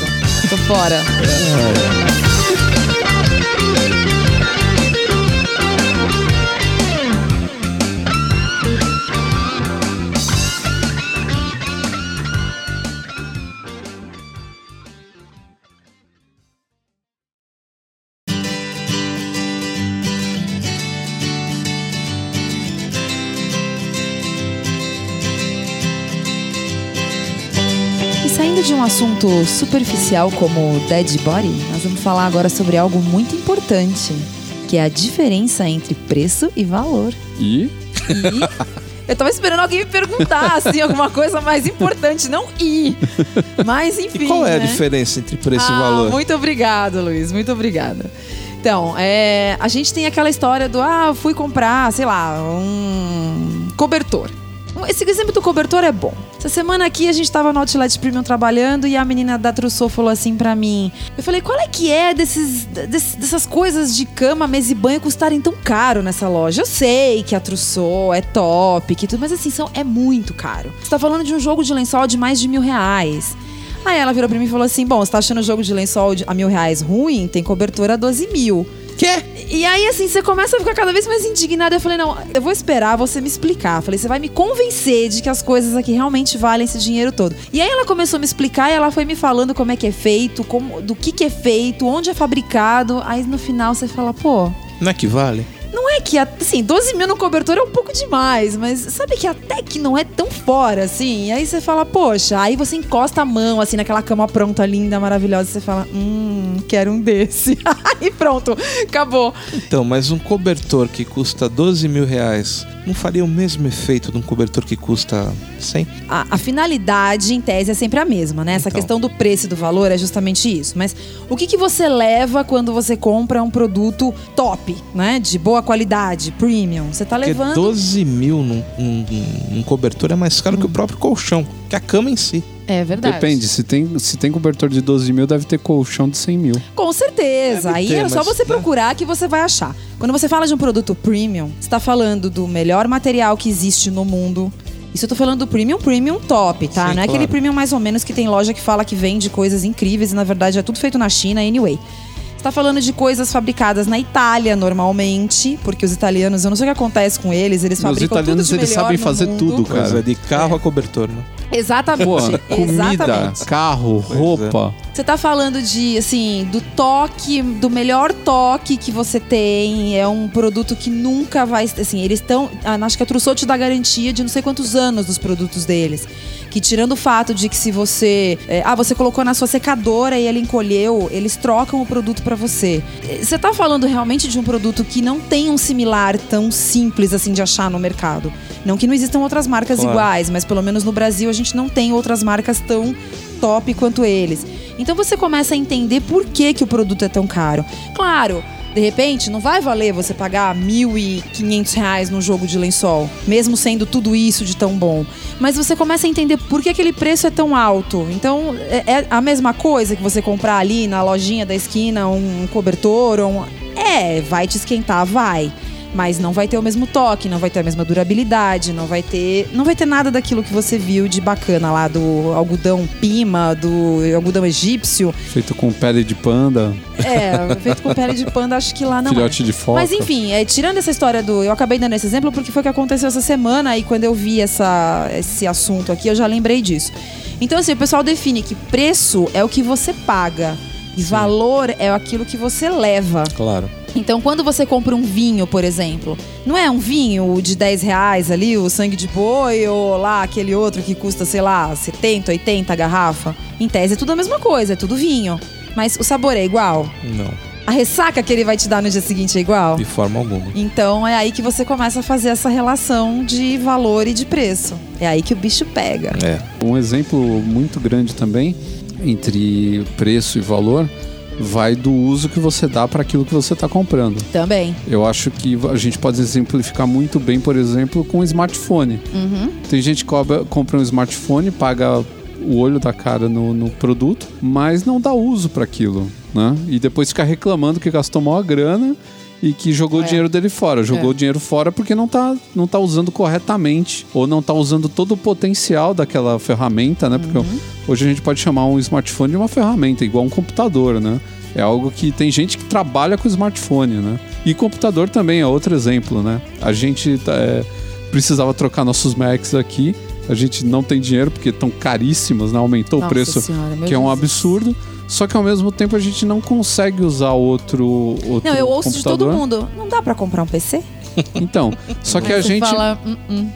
Tô fora. E assunto superficial como dead body, nós vamos falar agora sobre algo muito importante, que é a diferença entre preço e valor. E E eu tava esperando alguém me perguntar assim alguma coisa mais importante, não i. Mas enfim. E qual é a né? diferença entre preço Ah, e valor? Muito obrigado, Luiz. Muito obrigada. Então, é, a gente tem aquela história do ah, fui comprar, sei lá, um cobertor. Esse exemplo do cobertor é bom. Essa semana aqui a gente tava no Outlet Premium trabalhando e a menina da Trussou falou assim pra mim. Eu falei, qual é que é desses, des- dessas coisas de cama, mesa e banho custarem tão caro nessa loja? Eu sei que a Trussou é top, que tudo, mas assim, são, é muito caro. Você tá falando de um jogo de lençol de mais de mil reais. Aí ela virou pra mim e falou assim: Bom, você tá achando o jogo de lençol a mil reais ruim? Tem cobertura a 12 mil. Quê? E aí, assim, você começa a ficar cada vez mais indignada. Eu falei, não, eu vou esperar você me explicar. Eu falei, você vai me convencer de que as coisas aqui realmente valem esse dinheiro todo. E aí ela começou a me explicar e ela foi me falando como é que é feito, como, do que que é feito, onde é fabricado. Aí no final você fala, pô, Não é que vale? É que, assim, 12 mil no cobertor é um pouco demais, mas sabe que até que não é tão fora, assim. E aí você fala, poxa, aí você encosta a mão, assim, naquela cama pronta, linda, maravilhosa, e você fala, hum, quero um desse. aí pronto, acabou. Então, mas um cobertor que custa 12 mil reais não faria o mesmo efeito de um cobertor que custa 100? A, a finalidade, em tese, é sempre a mesma, né? Essa Então. questão do preço e do valor é justamente isso. Mas o que, que você leva quando você compra um produto top, né? De boa qualidade, premium? Você tá Porque levando. 12 mil num, num- num cobertor é mais caro que o próprio colchão, que a cama em si. É verdade. Depende, se tem, se tem cobertor de 12 mil, deve ter colchão de 100 mil. Com certeza. Deve Aí ter, é só mas, você né? procurar que você vai achar. Quando você fala de um produto premium, você tá falando do melhor material que existe no mundo. Isso eu tô falando do premium, premium top, tá? Sim, Não é aquele claro. premium mais ou menos que tem loja que fala que vende coisas incríveis e na verdade é tudo feito na China anyway. Você tá falando de coisas fabricadas na Itália normalmente, porque os italianos, eu não sei o que acontece com eles, eles Os fabricam italianos, tudo de eles sabem fazer mundo. tudo, cara. De carro a cobertor, né? Exatamente. Pô, comida, exatamente. carro, é. roupa. Você tá falando de, assim, do toque, do melhor toque que você tem. É um produto que nunca vai. Assim, eles estão. Acho que a Trousseau te dá garantia de não sei quantos anos dos produtos deles. Que tirando o fato de que se você. é, ah, você colocou na sua secadora e ela encolheu, eles trocam o produto pra você. É, Você tá falando realmente de um produto que não tem um similar tão simples assim de achar no mercado. Não que não existam outras marcas Claro. iguais, mas pelo menos no Brasil a gente não tem outras marcas tão top quanto eles. Então você começa a entender por que, que o produto é tão caro. Claro, de repente, não vai valer você pagar 1.500 reais num jogo de lençol, mesmo sendo tudo isso de tão bom. Mas você começa a entender por que aquele preço é tão alto. Então, é, é a mesma coisa que você comprar ali na lojinha da esquina um cobertor ou um... É, vai te esquentar, vai. Mas não vai ter o mesmo toque, não vai ter a mesma durabilidade, não vai ter, não vai ter nada daquilo que você viu de bacana lá do algodão pima, do algodão egípcio. Feito com pele de panda, É, feito com pele de panda, acho que lá não é. filhote de foca. Mas enfim, é, tirando essa história do. Eu acabei dando esse exemplo porque foi o que aconteceu essa semana e quando eu vi essa, esse assunto aqui, eu já lembrei disso. Então, assim, o pessoal define que preço é o que você paga e valor é aquilo que você leva. Claro. Então, quando você compra um vinho, por exemplo, não é um vinho de 10 reais ali, o sangue de boi, ou lá aquele outro que custa, sei lá, 70, 80 a garrafa? Em tese é tudo a mesma coisa, é tudo vinho. Mas o sabor é igual? Não, A ressaca que ele vai te dar no dia seguinte é igual? de forma alguma. Então é aí que você começa a fazer essa relação de valor e de preço. É aí que o bicho pega. É. Um exemplo muito grande também entre preço e valor vai do uso que você dá para aquilo que você está comprando. Também. Eu acho que a gente pode exemplificar muito bem, por exemplo, com um smartphone. Tem gente que cobra- compra um smartphone, paga o olho da cara no, no produto, mas não dá uso para aquilo, né? E depois fica reclamando que gastou maior grana e que jogou É. o dinheiro dele fora. Jogou É. o dinheiro fora porque não tá, não tá usando corretamente ou não tá usando todo o potencial daquela ferramenta, né? Porque hoje a gente pode chamar um smartphone de uma ferramenta, igual um computador, né? É algo que tem gente que trabalha com smartphone, né? E computador também é outro exemplo, né? A gente tá, é, precisava trocar nossos Macs aqui. A gente não tem dinheiro porque estão caríssimos, né? Aumentou o Nossa preço, Senhora, que é um absurdo. Só que ao mesmo tempo a gente não consegue usar outro, outro Não, eu ouço de todo computador. mundo. Não dá pra comprar um PC? Então, só que a gente, Fala, "Hum, hum."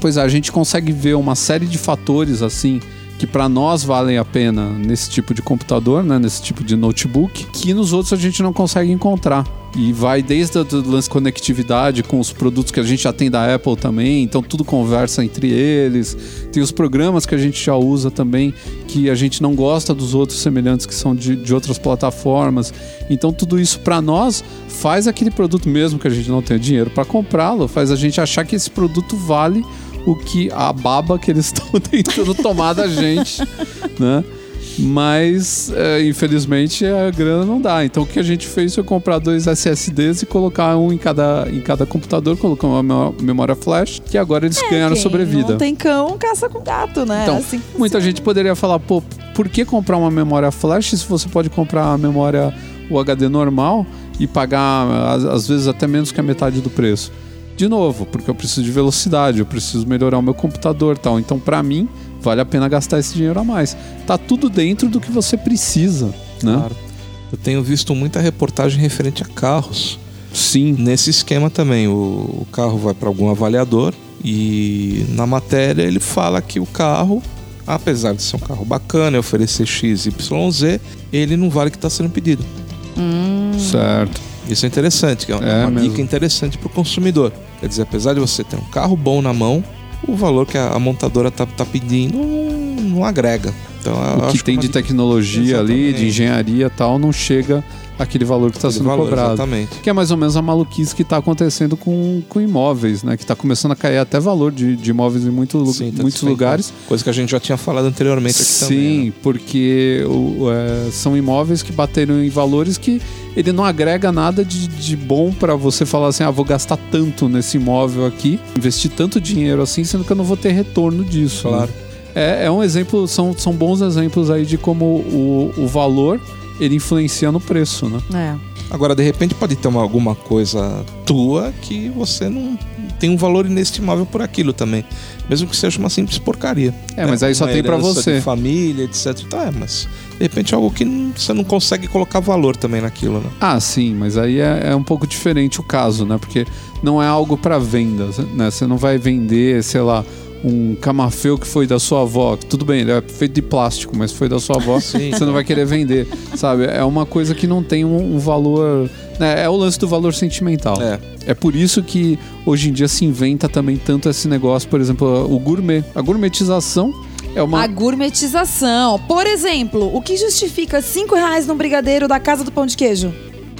pois é, a gente consegue ver uma série de fatores assim que para nós valem a pena nesse tipo de computador, né, nesse tipo de notebook, que nos outros a gente não consegue encontrar. E vai desde o lance de conectividade com os produtos que a gente já tem da Apple também, então tudo conversa entre eles. Tem os programas que a gente já usa também, que a gente não gosta dos outros semelhantes que são de, de outras plataformas. Então tudo isso para nós faz aquele produto mesmo que a gente não tenha dinheiro para comprá-lo, faz a gente achar que esse produto vale o que a baba que eles estão tentando tomar da gente, né? Mas, é, infelizmente, a grana não dá. Então, o que a gente fez foi comprar dois SSDs e colocar um em cada, em cada computador, colocar uma memó- memória flash, que agora eles ganharam É, Quem sobrevida. Não tem cão, caça com gato, né? Então, Assim que muita gente poderia falar, pô, por que comprar uma memória flash se você pode comprar a memória o HD normal e pagar às vezes até menos que a metade do preço? De novo, porque eu preciso de velocidade, eu preciso melhorar o meu computador, e tal. Então, para mim, vale a pena gastar esse dinheiro a mais. Tá tudo dentro do que você precisa, né? Claro. Eu tenho visto muita reportagem referente a carros. Sim. Nesse esquema também, o, o carro vai para algum avaliador e na matéria ele fala que o carro, apesar de ser um carro bacana e oferecer X, Y, Z, ele não vale o que está sendo pedido. Hum. Certo. Isso é interessante, que é uma, É uma mesmo. dica interessante para o consumidor. Quer dizer, apesar de você ter um carro bom na mão, o valor que a, montadora tá, tá pedindo não, não agrega. Então, O que tem de tecnologia ali, Exatamente. de engenharia e tal, não chega aquele valor que está sendo valor, cobrado. Exatamente. Que é mais ou menos a maluquice que está acontecendo com, com imóveis, né? Que está começando a cair até valor de, de imóveis em muito, Sim, tá muitos lugares. Coisa que a gente já tinha falado anteriormente aqui Sim, também. né? porque o- é, são imóveis que bateram em valores que ele não agrega nada de, de bom para você falar assim, ah, vou gastar tanto nesse imóvel aqui, investir tanto dinheiro assim, sendo que eu não vou ter retorno disso. Claro. né? É, é um exemplo, são, são bons exemplos aí de como o, o valor ele influencia no preço, né? É. Agora, de repente, pode ter uma, alguma coisa tua que você não tem um valor inestimável por aquilo também. Mesmo que seja uma simples porcaria. É, mas aí só Uma tem pra herança você. De família, etc. Então, é, mas de repente é algo que não- você não consegue colocar valor também naquilo, né? Ah, sim, mas aí é, é um pouco diferente o caso, né? Porque não é algo para venda, né? Você não vai vender, sei lá, um camafeu que foi da sua avó. Tudo bem, ele é feito de plástico, mas foi da sua avó. Sim. Você não vai querer vender, sabe? É uma coisa que não tem um, um valor. né? É o lance do valor sentimental. É. É por isso que hoje em dia se inventa também tanto esse negócio, por exemplo, o gourmet. A gourmetização é uma. A gourmetização. Por exemplo, o que justifica 5 reais num brigadeiro da Casa do Pão de Queijo?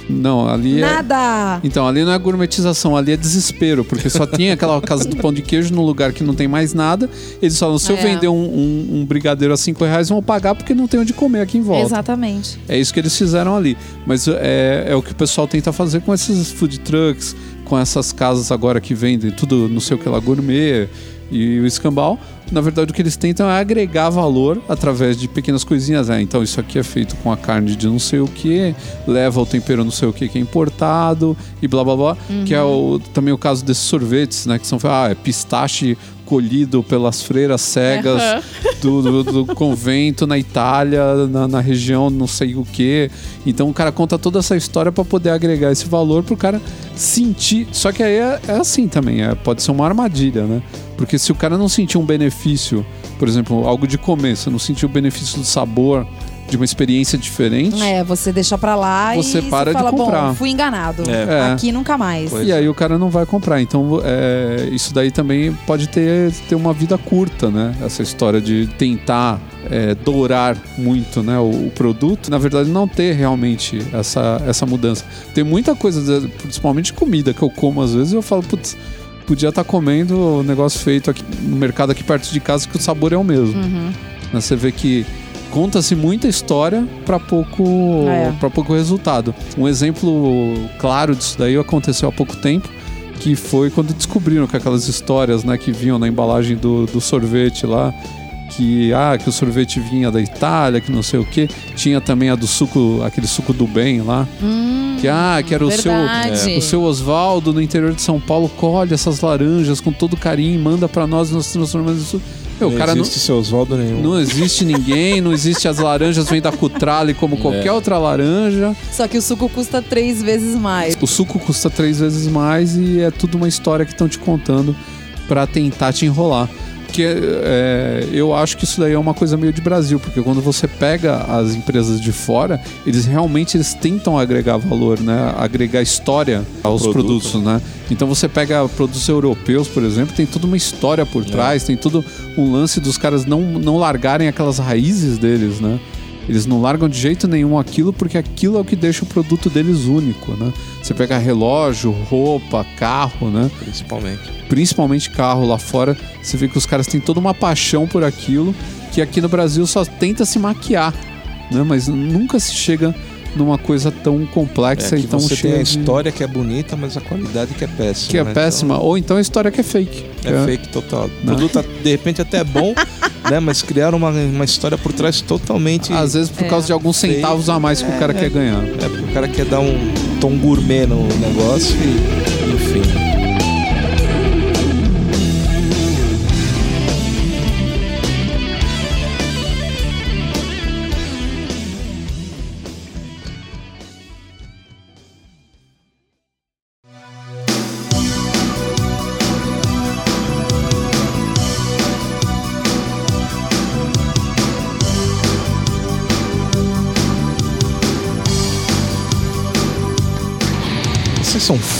Não, ali é. Nada! Então, ali não é gourmetização, ali é desespero, porque só tinha aquela casa do pão de queijo num lugar que não tem mais nada. Eles falam: se eu É. vender um, um- um brigadeiro a 5 reais, vão pagar porque não tem onde comer aqui em volta. Exatamente. É isso que eles fizeram ali. Mas é, é o que o pessoal tenta fazer com esses food trucks, com essas casas agora que vendem tudo, não sei o que lá, gourmet e o escambau. Na verdade, o que eles tentam é agregar valor através de pequenas coisinhas. É, então, isso aqui é feito com a carne de não sei o que, leva o tempero não sei o que que é importado e blá blá blá. Que é o, também o caso desses sorvetes, né? Que são, ah, é pistache colhido pelas freiras cegas do, do- do convento na Itália, na, na região não sei o que. Então o cara conta toda essa história para poder agregar esse valor pro cara sentir. Só que aí é, é assim também, é, pode ser uma armadilha, né? Porque se o cara não sentir um benefício, por exemplo, algo de comer, você não sentir o benefício do sabor, de uma experiência diferente. É, você deixa pra lá Você e para você de fala, comprar. bom, fui enganado. É. Aqui nunca mais. Pois E aí o cara não vai comprar. Então, é, isso daí também pode ter, ter uma vida curta, né? Essa história de tentar é, dourar muito né, o, o produto. Na verdade, não ter realmente essa, essa mudança. Tem muita coisa, de- principalmente comida, que eu como às vezes e eu falo, putz, podia estar comendo o negócio feito aqui no mercado aqui perto de casa que o sabor é o mesmo. Uhum. Né, Você vê que conta-se muita história para pouco É. para pouco resultado. Um exemplo claro disso daí aconteceu há pouco tempo, que foi quando descobriram que aquelas histórias, né, que vinham na embalagem do, do sorvete lá, que ah, que o sorvete vinha da Itália, que não sei o que, tinha também a do suco, aquele suco do bem lá, Hum, que ah, que era o seu verdade. o seu Oswaldo no interior de São Paulo colhe essas laranjas com todo carinho, e manda para nós, nós transformamos isso. Meu, não cara não, existe seu Oswaldo nenhum. não existe ninguém, não existe as laranjas vêm da Cutrale como qualquer outra laranja. Só que o suco custa três vezes mais. O suco custa três vezes mais e é tudo uma história que estão te contando pra tentar te enrolar. Que é, eu acho que isso daí é uma coisa meio de Brasil, porque quando você pega as empresas de fora, eles realmente eles tentam agregar valor, né? Agregar história aos Produto, produtos, né? Então você pega produtos europeus, por exemplo, tem toda uma história por trás, tem todo um lance dos caras não, não largarem aquelas raízes deles, né? Eles não largam de jeito nenhum aquilo porque aquilo é o que deixa o produto deles único, né? Você pega relógio, roupa, carro, né? Principalmente. Principalmente carro lá fora, você vê que os caras têm toda uma paixão por aquilo que aqui no Brasil só tenta se maquiar, né? Mas nunca se chega numa coisa tão complexa É, e que tão você tem cheia a de- história que é bonita, mas a qualidade que é péssima. que é né? péssima, ou então a história que é fake. Então, é fake total. O Não. produto de repente até é bom, né? Mas criaram uma, uma história por trás totalmente. Às vezes por É. causa de alguns centavos a mais que o cara É, quer ganhar. É, porque o cara quer dar um tom gourmet no negócio e. Enfim.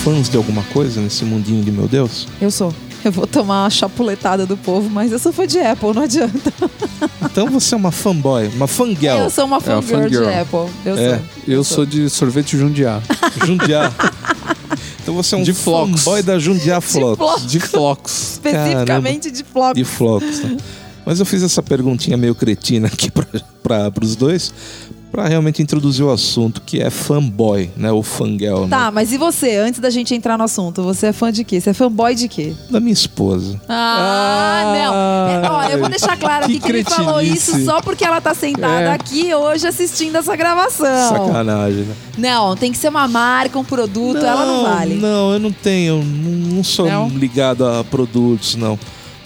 Fãs de alguma coisa nesse mundinho de meu Deus? Eu sou. Eu vou tomar uma chapuletada do povo, mas eu sou fã de Apple, não adianta. Então você é uma fanboy, uma fangirl. Eu sou uma fangirl de fangirl. Apple. Eu É. sou. Eu sou de sorvete Jundiá. Jundiá. Então você é um De flocos. fanboy da Jundiá Flocos. flocos. De flocos. Especificamente de flop. De flocos. né? Mas eu fiz essa perguntinha meio cretina aqui para os dois, para realmente introduzir o assunto, que é fanboy, né? Ou fangirl, né? Tá, mas e você? Antes da gente entrar no assunto, você é fã de quê? Você é fanboy de quê? Da minha esposa. Ah, não. É, ó, eu vou deixar claro Que aqui que ele falou isso só porque ela tá sentada É. aqui hoje assistindo essa gravação. Sacanagem, né? Não, tem que ser uma marca, um produto, ela não vale. Não, eu não tenho, não, não sou Não? ligado a produtos, não.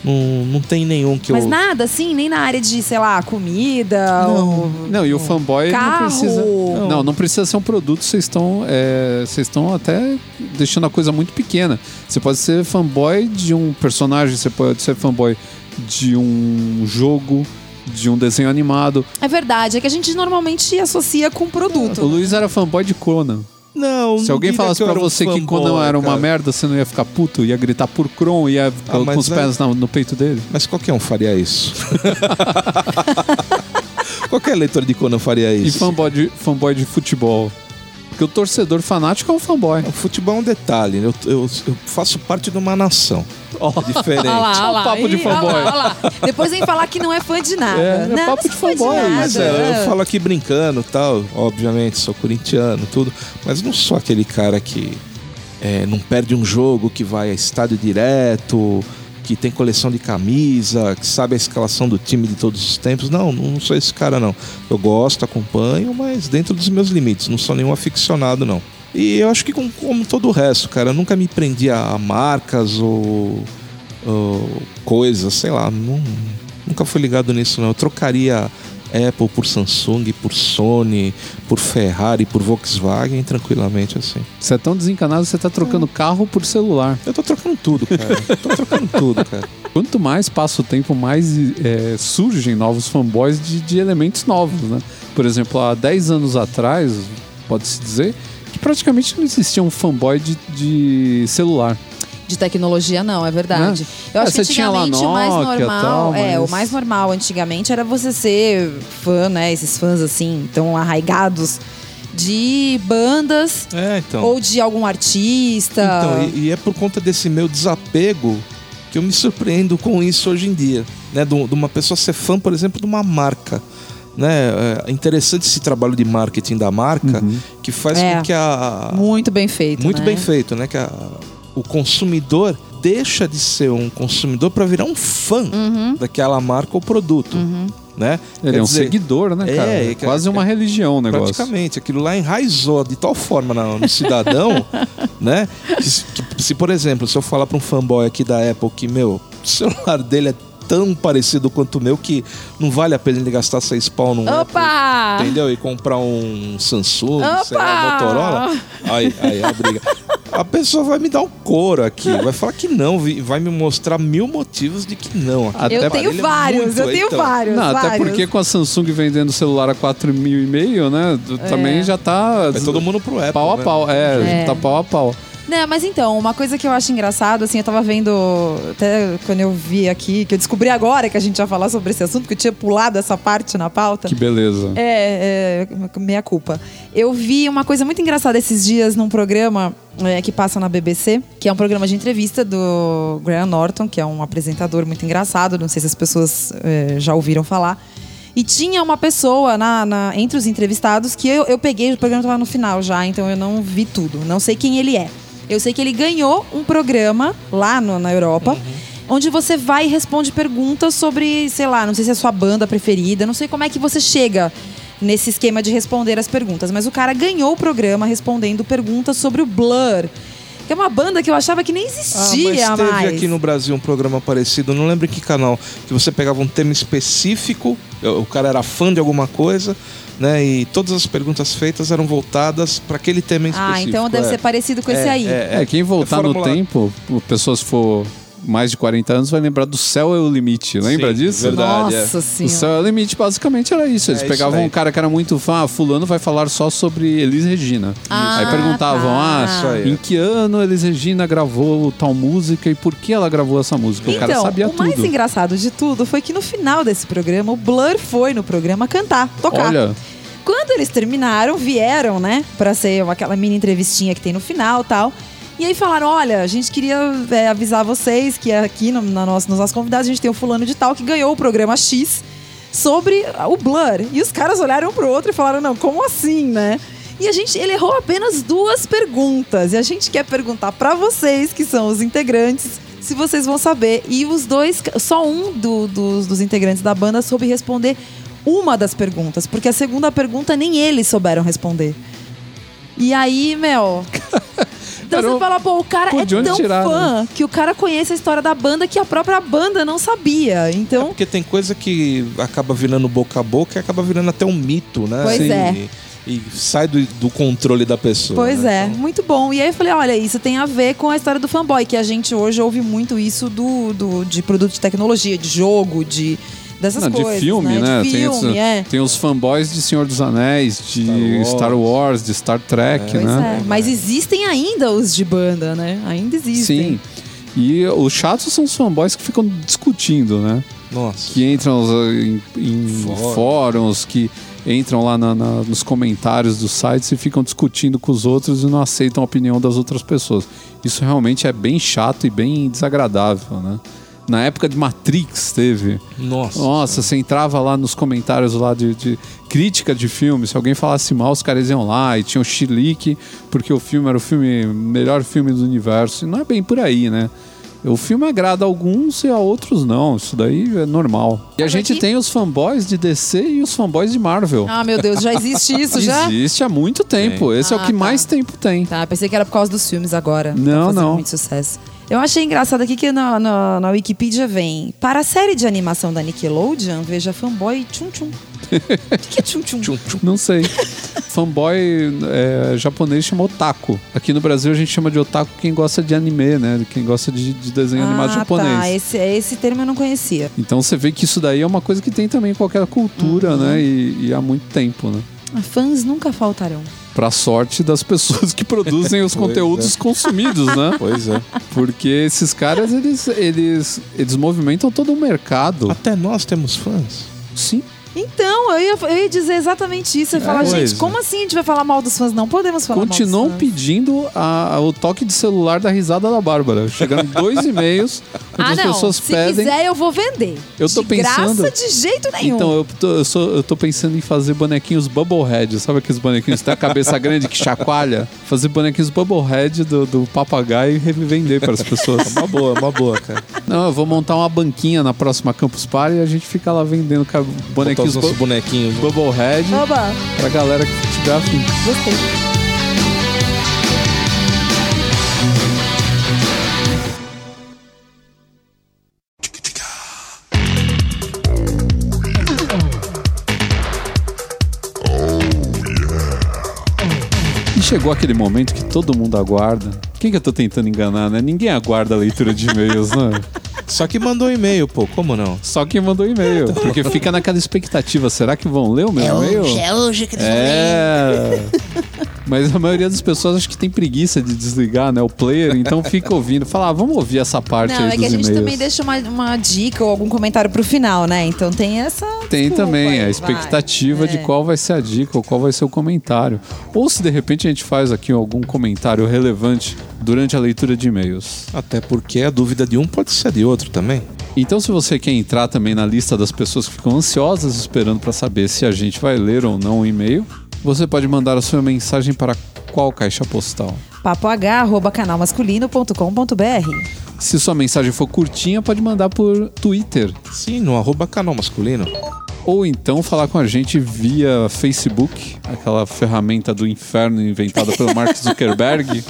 Não, não tem nenhum que Mas eu. nada assim, nem na área de, sei lá, comida ou... Não, e o fanboy Carro. não precisa. Não, não precisa ser um produto, vocês estão. é, Vocês estão até deixando a coisa muito pequena. Você pode ser fanboy de um personagem, você pode ser fanboy de um jogo, de um desenho animado. É verdade, é que a gente normalmente associa com produto. O Luiz era fanboy de Conan. Não, Se alguém falasse eu pra você que fanboy, Conan era uma merda, você não ia ficar puto, ia gritar por Kron, ia Ah, mas com os é- pés na- no peito dele. Mas qualquer um faria isso. qualquer leitor de Conan faria E isso. fanboy de, fanboy de futebol. Porque o torcedor fanático é um fanboy. O futebol é um detalhe. Eu, eu- eu faço parte de uma nação. É diferente. Olha lá, Olha o olha lá. papo de Ih, olha fanboy. lá, olha lá. Depois vem falar que não é fã de nada. É, é não, papo não de fanboy, nada. Mas é, eu falo aqui brincando tal, obviamente, sou corintiano, tudo, mas não sou aquele cara que é, não perde um jogo, que vai a estádio direto, que tem coleção de camisa, que sabe a escalação do time de todos os tempos. Não, não sou esse cara, não. Eu gosto, acompanho, mas dentro dos meus limites, não sou nenhum aficionado, não. E eu acho que com- como todo o resto, cara, eu nunca me prendi a, a marcas ou, ou coisas, sei lá, não- nunca fui ligado nisso, não. Eu trocaria Apple por Samsung, por Sony, por Ferrari, por Volkswagen, tranquilamente assim. Você é tão desencanado, você tá trocando carro por celular. Eu tô trocando tudo, cara. tô trocando tudo, cara. Quanto mais passa o tempo, mais é, surgem novos fanboys de, de elementos novos, né? Por exemplo, há 10 anos atrás, pode-se dizer, que praticamente não existia um fanboy de, de celular. De tecnologia, não, é verdade. Eu É, acho que tinha lá antigamente o mais normal. tal, É, mas- o mais normal antigamente era você ser fã, né? Esses fãs assim, tão arraigados de bandas É, então. ou de algum artista. Então, e, e é por conta desse meu desapego que eu me surpreendo com isso hoje em dia. Né? De, de uma pessoa ser fã, por exemplo, de uma marca. Né? É interessante esse trabalho de marketing da marca que faz É. com que a. Muito bem feito. Muito né? bem feito, né? Que a- o consumidor deixa de ser um consumidor para virar um fã Uhum. daquela marca ou produto. Né? Ele Quer é um dizer, seguidor, né, é, cara? é É quase uma religião o negócio. Praticamente, aquilo lá enraizou de tal forma na- no cidadão, né? Que, se- que se, por exemplo, se eu falar para um fanboy aqui da Apple que, meu, o celular dele é tão parecido quanto o meu que não vale a pena ele gastar seis pau num Apple, Opa! entendeu? E comprar um Samsung, sei lá, Opa! Motorola. Aí, aí a briga. A pessoa vai me dar um couro aqui, vai falar que não, vai me mostrar mil motivos de que não. Até Eu Até tenho é vários, muito, eu tenho então. vários. Não, até vários. porque com a Samsung vendendo celular a 4 mil e meio, né? do- Também já tá. Vai todo mundo pro Apple. pau a né? pau. É, É. tá pau a pau. Não, mas então, uma coisa que eu acho engraçado, assim, eu tava vendo, até quando eu vi aqui, que eu descobri agora que a gente ia falar sobre esse assunto, que eu tinha pulado essa parte na pauta. Que beleza. É, é, meia culpa. Eu vi uma coisa muito engraçada esses dias num programa é, que passa na BBC, que é um programa de entrevista do Graham Norton, que é um apresentador muito engraçado, não sei se as pessoas é, já ouviram falar. E tinha uma pessoa na, na- entre os entrevistados que eu, eu peguei, o programa estava no final já, então eu não vi tudo. Não sei quem ele é. Eu sei que ele ganhou um programa lá no- na Europa. Onde você vai e responde perguntas sobre, sei lá, não sei se é a sua banda preferida, não sei como é que você chega nesse esquema de responder as perguntas. Mas o cara ganhou o programa respondendo perguntas sobre o Blur. Que é uma banda que eu achava que nem Ah, existia mas teve mais. aqui no Brasil um programa parecido, não lembro em que canal, que você pegava um tema específico, o cara era fã de alguma coisa, né? E todas as perguntas feitas eram voltadas para aquele tema específico. Ah, então deve é. ser parecido com esse É, aí. é, É, quem voltar É no tempo, o pessoas for mais de 40 anos vai lembrar do Céu é o Limite. Lembra Sim, disso? verdade. é. Nossa O senhora. Céu é o Limite basicamente era isso. Eles É isso pegavam aí. um cara que era muito fã, ah, fulano vai falar só sobre Elis Regina. Ah, aí perguntavam, tá. Isso ah, aí. em que ano Elis Regina gravou tal música e por que ela gravou essa música? o cara Então, sabia o mais tudo. engraçado de tudo foi que no final desse programa, o Blur foi no programa cantar, tocar. Olha, Quando eles terminaram, vieram, né, Pra ser aquela mini entrevistinha que tem no final tal. E aí falaram: olha, a gente queria é, avisar vocês que aqui no, na nossa, nos nossos convidados a gente tem o fulano de tal que ganhou o programa X sobre o Blur. E os caras olharam pro outro e falaram: não, como assim, né? E a gente, ele errou apenas duas perguntas. E a gente quer perguntar pra vocês, que são os integrantes, se vocês vão saber. E os dois, só um do- dos, dos integrantes da banda soube responder uma das perguntas, porque a segunda pergunta nem eles souberam responder. E aí, meu. Então Era você um- fala, pô, o cara Pô, é tão tiraram? fã que o cara conhece a história da banda que a própria banda não sabia. É Então, porque tem coisa que acaba virando boca a boca e acaba virando até um mito, né? Pois Sim. é. E, sai do, do controle da pessoa. Pois né? é, muito bom. E aí eu falei, olha, isso tem a ver com a história do fanboy, que a gente hoje ouve muito isso do, do de produto de tecnologia, de jogo, de dessas não, coisas. de filme, né? De tem, filme, os, é. tem os fanboys de Senhor dos Anéis, de Star Star Wars. Wars, de Star Trek, Pois né? é. Mas existem ainda os de banda, né? Ainda existem. Sim. E os chatos são os fanboys que ficam discutindo, né? Nossa. que entram uh, em, em Fórum. fóruns, que entram lá na- na- nos comentários dos sites e ficam discutindo com os outros e não aceitam a opinião das outras pessoas. Isso realmente é bem chato e bem desagradável, né? Na época de Matrix teve. Nossa. Nossa, você entrava lá nos comentários lá de, de crítica de filme, se alguém falasse mal, os caras iam lá e tinham chilique, porque o filme era o filme melhor filme do universo. E não é bem por aí, né? O filme agrada a alguns e a outros não. Isso daí é normal. E a gente aqui- tem os fanboys de DC e os fanboys de Marvel. Ah, meu Deus, já existe isso já? Existe há muito tempo. Esse é o Ah, que tá. mais tempo tem. Tá, pensei que era por causa dos filmes agora. Não, Tá não. muito sucesso. Eu achei engraçado aqui que na, na, na Wikipedia vem Para a série de animação da Nickelodeon, veja fanboy Tchum Tchum. O que, é Tchum Tchum? Tchum, tchum. Não sei. Fanboy é, japonês chama otaku. Aqui no Brasil a gente chama de otaku quem gosta de anime, né? Quem gosta de, de desenho animado ah, japonês. tá. Esse, esse termo eu não conhecia. Então você vê que isso daí é uma coisa que tem também em qualquer cultura, Uhum. né? E, e há muito tempo, né? Fãs nunca faltarão. Pra sorte das pessoas que produzem os Pois conteúdos é. consumidos, né? Pois é. Porque esses caras, eles, eles, eles movimentam todo o mercado. Até nós temos fãs. Sim. Então, eu ia, eu ia dizer exatamente isso. Eu ia falar, pois gente, é. como assim a gente vai falar mal dos fãs? Não podemos falar Continuam mal dos fãs. pedindo a- o toque de celular da risada da Bárbara. Chegando dois e-mails onde Ah, as não. pessoas Se pedem. quiser, eu vou vender. Eu tô de pensando- graça, de jeito nenhum. Então, eu tô, eu, sou- eu tô pensando em fazer bonequinhos Bubblehead. Sabe aqueles bonequinhos que tem a cabeça grande que chacoalha? Fazer bonequinhos Bubblehead do, do papagaio e revender para as pessoas. É uma boa, é uma boa, cara. Não, eu vou montar uma banquinha na próxima Campus Party e a gente fica lá vendendo bonequinhos os nossos bu bonequinhos. Bubblehead Oba, pra galera que tiver afim. gostei. Chegou aquele momento que todo mundo aguarda. Quem que eu tô tentando enganar, né? Ninguém aguarda a leitura de e-mails, né? Só que mandou e-mail, pô. Como não? Só quem mandou e-mail. Porque fica naquela expectativa. Será que vão ler o meu e-mail? é hoje que eles vão ler. Mas a maioria das pessoas acho que tem preguiça de desligar, né? O player, então fica ouvindo. Fala, ah, vamos ouvir essa parte Não, aí é dos que a gente também deixa uma, uma dica ou algum comentário pro final, né? Então tem essa. Tem desculpa também aí, a vai. expectativa de É. qual vai ser a dica ou qual vai ser o comentário. Ou se de repente a gente faz aqui algum comentário relevante durante a leitura de e-mails. Até porque a dúvida de um pode ser de outro também. Então, se você quer entrar também na lista das pessoas que ficam ansiosas esperando para saber se a gente vai ler ou não o e-mail, você pode mandar a sua mensagem para qual caixa postal? papoh.canalmasculino.com.br Se sua mensagem for curtinha, pode mandar por Twitter. Sim, no arroba canal masculino. Ou então falar com a gente via Facebook, aquela ferramenta do inferno inventada pelo Mark Zuckerberg,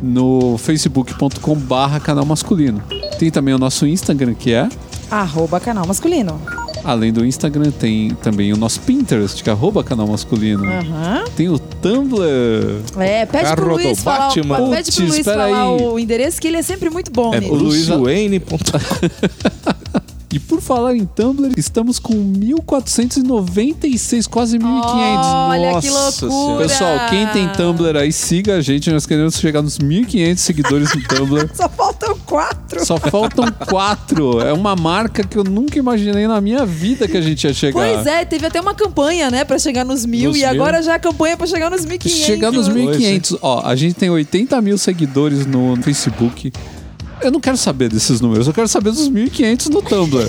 no facebook.com barra canal masculino. Tem também o nosso Instagram, que é Arroba canal masculino. Além do Instagram, tem também o nosso Pinterest, que é arroba canal masculino. Aham. Tem o Tumblr. É, pede Carro pro Luiz falar, Batman. pede pro Luiz falar aí. o endereço, que ele é sempre muito bom É nisso. Luiz- brucewayne.com. E por falar em Tumblr, estamos com 1496, quase 1500. Olha que Nossa loucura! Pessoal, quem tem Tumblr aí, siga a gente. Nós queremos chegar nos 1.500 seguidores no Tumblr. Só faltam quatro. Só faltam quatro. É uma marca que eu nunca imaginei na minha vida que a gente ia chegar. Pois é, teve até uma campanha, né, pra chegar nos mil. Nos e mil. agora já a campanha pra chegar nos 1.500. Chegar nos 1.500. Ó, a gente tem 80 mil seguidores no Facebook. Eu não quero saber desses números, eu quero saber dos 1.500 no Tumblr.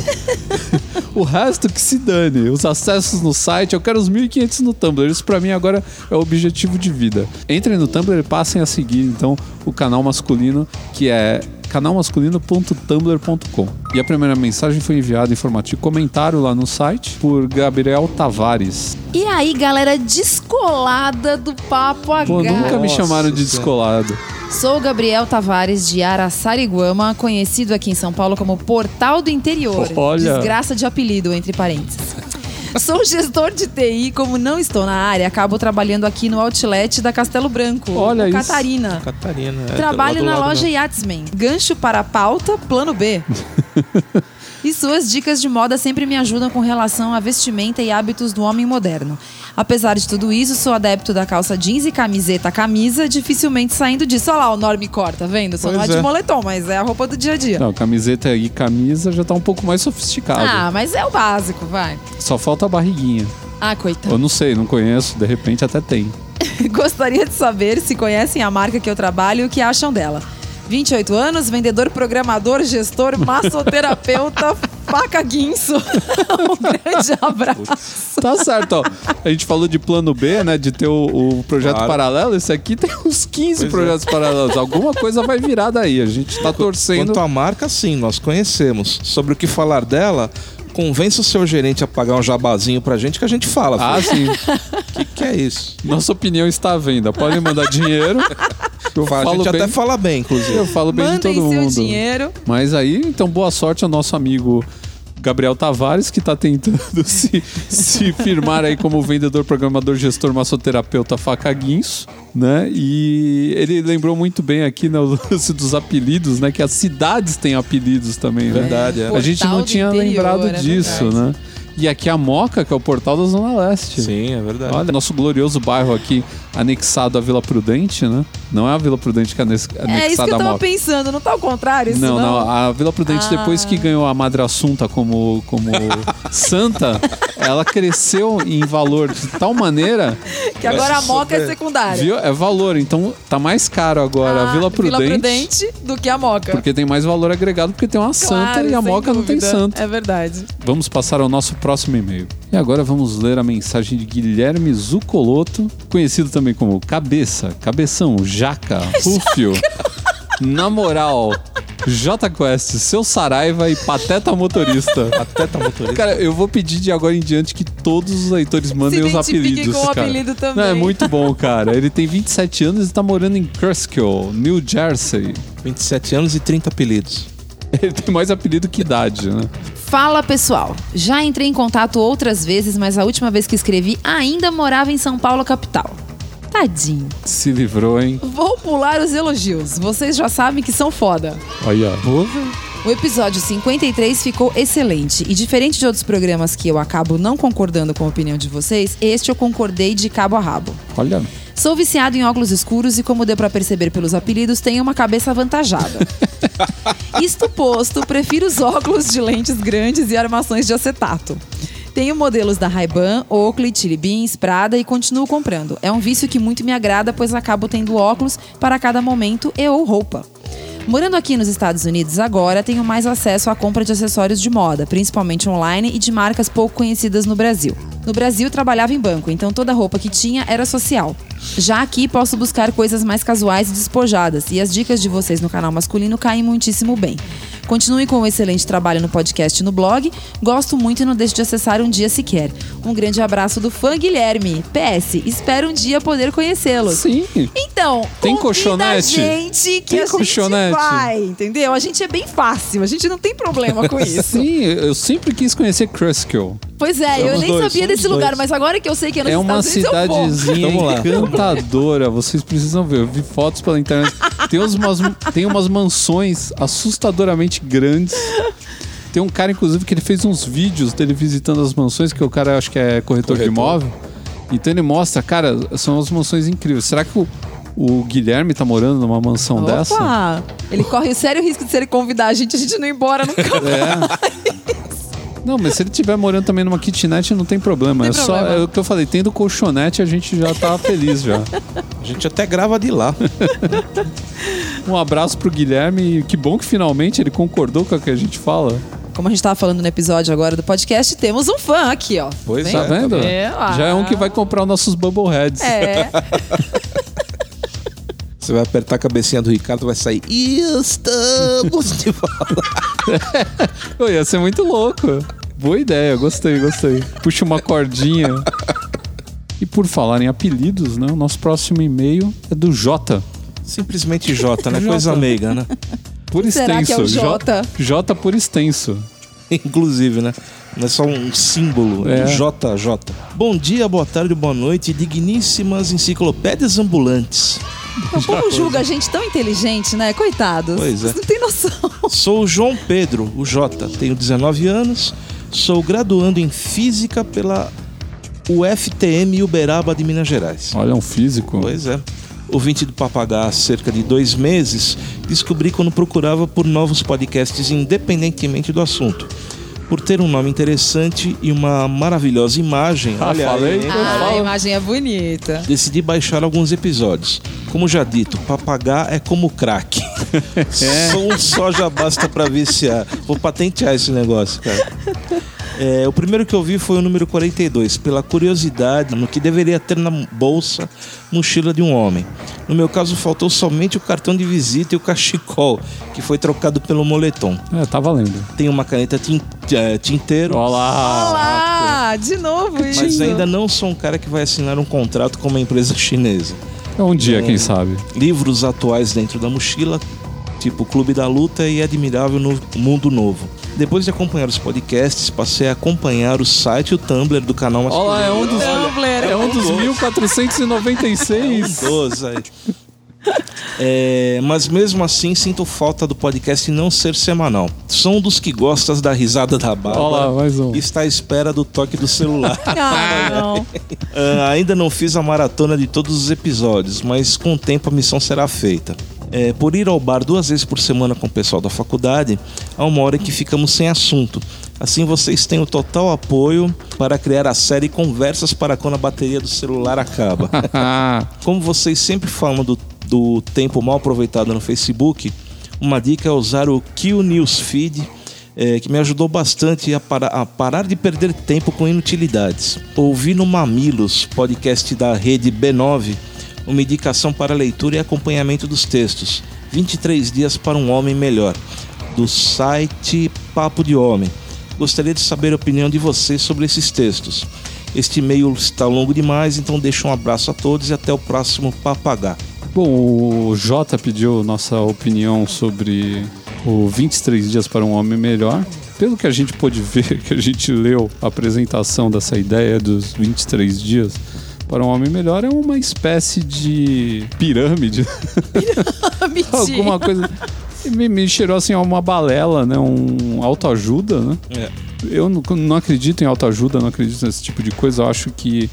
o resto que se dane. Os acessos no site, eu quero os 1.500 no Tumblr. Isso pra mim agora é o objetivo de vida. Entrem no Tumblr e passem a seguir, então, o canal masculino, que é canalmasculino.tumblr.com. E a primeira mensagem foi enviada em formato de comentário lá no site por Gabriel Tavares. E aí, galera descolada do Papo H. Pô, nunca me Nossa chamaram de descolado. Sou Gabriel Tavares de Araçariguama, conhecido aqui em São Paulo como Portal do Interior. Olha. Desgraça de apelido, entre parênteses. Sou gestor de TI, como não estou na área, acabo trabalhando aqui no outlet da Castelo Branco, Olha no isso. Catarina. Catarina. é, Trabalho na lado loja. Yatsman. Gancho para a pauta, plano B. e suas dicas de moda sempre me ajudam com relação à vestimenta e hábitos do homem moderno. Apesar de tudo isso, sou adepto da calça jeans e camiseta camisa, dificilmente saindo disso. Olha lá o normcore, tá vendo? Só não é de moletom, mas é a roupa do dia a dia. Não, camiseta e camisa já tá um pouco mais sofisticado. Ah, mas é o básico, vai. Só falta a barriguinha. Ah, Eu coitado. não sei, não conheço, de repente até tem. Gostaria de saber se conhecem a marca que eu trabalho e o que acham dela. 28 anos, vendedor, programador, gestor, massoterapeuta, faca guinso. um grande abraço. Tá certo, ó. A gente falou de plano B, né? De ter o, o projeto Claro. paralelo. Esse aqui tem uns 15 Pois é. projetos paralelos. Alguma coisa vai virar daí. A gente tá torcendo. Quanto à marca, sim, nós conhecemos. Sobre o que falar dela, convença o seu gerente a pagar um jabazinho pra gente que a gente fala. Ah, sim. O que, que é isso? Nossa opinião está à venda. Podem mandar dinheiro. Eu a falo gente bem. até fala bem, inclusive. Eu falo bem Mandem de todo seu mundo. dinheiro. Mas aí, então, boa sorte ao nosso amigo Gabriel Tavares, que tá tentando se, se firmar aí como vendedor, programador, gestor, massoterapeuta, faca guinso, né? E ele lembrou muito bem aqui né, o lance dos apelidos, né? Que as cidades têm apelidos também, né? Verdade, é. A gente não tinha interior, lembrado é disso, verdade. né? E aqui a Moca, que é o portal da Zona Leste. Sim, é verdade. Olha, nosso glorioso bairro aqui, anexado à Vila Prudente, né? Não é a Vila Prudente que é anex- É isso que anexada eu à tava Moca. pensando, não tá ao contrário isso Não, não? não, a Vila Prudente, Ah. depois que ganhou a Madre Assunta como, como santa, ela cresceu em valor de tal maneira, Que agora a moca é secundária. viu? É valor. Então tá mais caro agora a Ah, Vila Prudente, do que a moca. porque tem mais valor agregado, porque tem uma santa Claro, e a Moca não tem dúvida. santo. É verdade. Vamos passar ao nosso próximo e-mail. E agora vamos ler a mensagem de Guilherme Zucoloto, conhecido também como Cabeça, Cabeção, Jaca, Rúfio, Na Moral, J Quest, Seu Saraiva e Pateta Motorista. Até tá motorista. Cara, eu vou pedir de agora em diante que todos os leitores mandem os apelidos. com o cara. apelido também. Não, é muito bom, cara. Ele tem 27 anos e tá morando em Cruskill, New Jersey. 27 anos e 30 apelidos. Ele tem mais apelido que idade, né? Fala pessoal, já entrei em contato outras vezes, mas a última vez que escrevi ainda morava em São Paulo capital. Tadinho. Se livrou, hein? Vou pular os elogios. Vocês já sabem que são foda. Olha. O episódio 53 ficou excelente e diferente de outros programas que eu acabo não concordando com a opinião de vocês, este eu concordei de cabo a rabo. Olha. Sou viciado em óculos escuros e, como deu pra perceber pelos apelidos, tenho uma cabeça avantajada. Isto posto, prefiro os óculos de lentes grandes e armações de acetato. Tenho modelos da Ray-Ban, Oakley, Chili Beans, Prada e continuo comprando. É um vício que muito me agrada, pois acabo tendo óculos para cada momento e ou roupa. Morando aqui nos Estados Unidos agora, tenho mais acesso à compra de acessórios de moda, principalmente online e de marcas pouco conhecidas no Brasil. No Brasil, trabalhava em banco, então toda roupa que tinha era social. Já aqui, posso buscar coisas mais casuais e despojadas, e as dicas de vocês no canal masculino caem muitíssimo bem. Continue com o excelente trabalho no podcast e no blog. Gosto muito e não deixe de acessar um dia sequer. Um grande abraço do fã Guilherme. PS, espero um dia poder conhecê-los. Sim. Então, Tem colchonete? a gente que Tem a colchonete? gente vai, entendeu? A gente é bem fácil, a gente não tem problema com isso. Sim, eu sempre quis conhecer Kruskil. Pois é, eu nem dois, sabia somos desse lugar, dois. mas agora que eu sei que é nos É uma Estados Unidos, cidadezinha encantadora. Vocês precisam ver. Eu vi fotos pela internet. Tem umas, tem umas mansões assustadoramente grandes. Tem um cara, inclusive, que ele fez uns vídeos dele visitando as mansões, que o cara acho que é corretor, de Corretor. imóvel. Então ele mostra, cara, são umas mansões incríveis. Será que o, o Guilherme tá morando numa mansão dessa? Opa! Ele corre o sério risco de se ele convidar a gente, a gente não ir embora nunca mais. É. Não, mas se ele estiver morando também numa kitnet, não tem problema. Tem é só problema. é o que eu falei, tendo colchonete, a gente já tá feliz já. A gente até grava de lá. Um abraço pro Guilherme. e Que bom que finalmente ele concordou com o que a gente fala. Como a gente tava falando no episódio agora do podcast, temos um fã aqui, ó. Pois? Tá é. vendo? É. Já é um que vai comprar os nossos Bubbleheads. É. Você vai apertar a cabecinha do Ricardo, vai sair. E estamos de volta. Ia ser muito louco. Boa ideia, gostei, gostei. Puxa uma cordinha. E por falar em apelidos, né? O nosso próximo e-mail é do Jota. Simplesmente J, né? Jota. Coisa meiga, né? Por Será extenso. que é o J- Jota? J por extenso. Inclusive, né? Não é só um símbolo. É. JJ. Bom dia, boa tarde, boa noite, digníssimas enciclopédias ambulantes. O povo julga a gente tão inteligente, né? Coitados. Pois é. Vocês não tem noção. Sou o João Pedro, o J. Tenho 19 anos, sou graduando em Física pela UFTM Uberaba de Minas Gerais. Olha, um físico. Pois é. Ouvinte do Papagá há cerca de dois meses, descobri quando procurava por novos podcasts independentemente do assunto. Por ter um nome interessante e uma maravilhosa imagem, Ah, olha aí, falei. hein? Ah, a imagem é bonita. decidi baixar alguns episódios. Como já dito, papagá é como crack. Só um só já basta pra viciar. Vou patentear esse negócio, cara. É, o primeiro que eu vi foi o número 42, pela curiosidade no que deveria ter na bolsa mochila de um homem. No meu caso, faltou somente o cartão de visita e o cachecol, que foi trocado pelo moletom. É, tá valendo. Tem uma caneta é, tinteiro. Olá! Olá! De novo isso. Mas ainda não sou um cara que vai assinar um contrato com uma empresa chinesa. Um dia, quem sabe. livros atuais dentro da mochila, tipo Clube da Luta e Admirável no Mundo Novo. Depois de acompanhar os podcasts, passei a acompanhar o site e o Tumblr do canal Olha lá, é um dos, Tumblr. é um dos 1496. 12 aí. É, mas mesmo assim sinto falta do podcast não ser semanal. Sou um dos que gostas da risada da barba. Olha lá, mais um. e está à espera do toque do celular. Ah, não. Ah, ainda não fiz a maratona de todos os episódios, mas com o tempo a missão será feita. É, por ir ao bar duas vezes por semana com o pessoal da faculdade, há uma hora que ficamos sem assunto. Assim vocês têm o total apoio para criar a série Conversas para quando a bateria do celular acaba. Como vocês sempre falam do, do tempo mal aproveitado no Facebook, uma dica é usar o Q Newsfeed, eh, que me ajudou bastante a, para- a parar de perder tempo com inutilidades. Ouvi no Mamilos, podcast da rede B9, uma indicação para leitura e acompanhamento dos textos. 23 dias para um homem melhor, do site Papo de Homem. Gostaria de saber a opinião de vocês sobre esses textos. Este e-mail está longo demais, então deixo um abraço a todos e até o próximo Papagá. bom, o Jota pediu nossa opinião sobre o 23 dias para um homem melhor. Pelo que a gente pôde ver, que a gente leu a apresentação dessa ideia dos 23 dias para um homem melhor, é uma espécie de pirâmide. Mentira. Alguma coisa. Me, me cheirou assim a uma balela, né? Um autoajuda, né? É. Eu não, não acredito em autoajuda, não acredito nesse tipo de coisa. Eu acho que.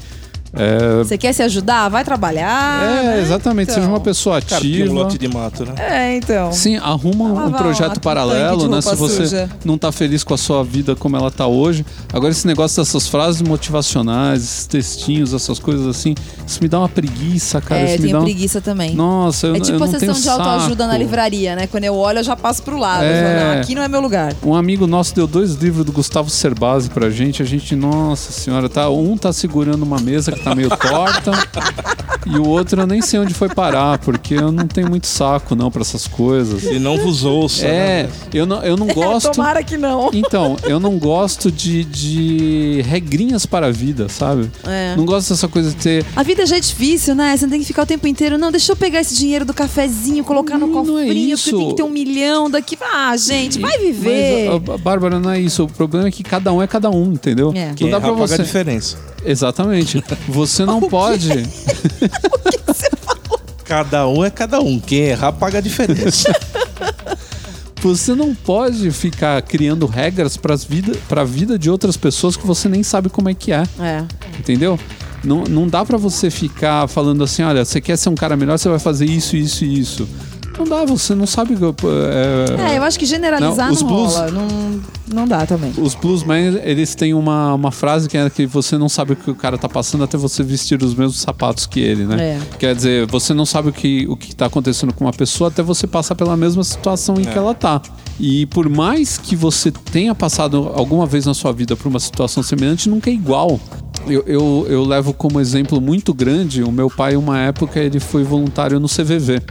É, Você quer se ajudar? Vai trabalhar. é, né? exatamente. Então. Seja uma pessoa Carpinha um ativa. lote de mato, né? É, então. Sim, arruma Vai um projeto um paralelo, né? Se você suja. não tá feliz com a sua vida como ela tá hoje. Agora, esse negócio dessas frases motivacionais, esses textinhos, essas coisas assim, isso me dá uma preguiça, cara. é, isso eu me tenho dá um... preguiça também. Nossa, eu, é eu tipo não a sessão de autoajuda na livraria, né? Quando eu olho, eu já passo pro lado. É. Eu não, aqui não é meu lugar. Um amigo nosso deu dois livros do Gustavo Cerbasi pra gente. A gente, nossa senhora, tá, um tá segurando uma mesa tá meio torta. e o outro eu nem sei onde foi parar, porque eu não tenho muito saco não pra essas coisas. E não vos ouça. É, né? eu não, eu não gosto. Tomara que não. Então, eu não gosto de, de regrinhas para a vida, sabe? É. Não gosto dessa coisa de ter. A vida já é difícil, né? Você não tem que ficar o tempo inteiro. Não, deixa eu pegar esse dinheiro do cafezinho, colocar no Não, não é cofrinho, isso. porque tem que ter um milhão daqui. Ah, gente, vai viver. Mas, a, a Bárbara, não é isso. O problema é que cada um é cada um, entendeu? É. Não dá pra paga a você. diferença. Exatamente. Você não pode. Cada um é cada um. Quem errar paga a diferença. Você não pode ficar criando regras para vida, a vida de outras pessoas que você nem sabe como é que é. É. Entendeu? Não, não dá pra você ficar falando assim, olha, você quer ser um cara melhor, você vai fazer isso, isso e isso. Não dá, você não sabe. É, É, eu acho que generalizar Não, não, os blues- rola. Não, não dá também. Os bluesmen, eles têm uma, uma frase que é que você não sabe o que o cara tá passando até você vestir os mesmos sapatos que ele, né? É. Quer dizer, você não sabe o que, o que tá acontecendo com uma pessoa até você passar pela mesma situação em que ela tá. E por mais que você tenha passado alguma vez na sua vida por uma situação semelhante, nunca é igual. Eu, eu, eu levo como exemplo muito grande, o meu pai, uma época, ele foi voluntário no CVV.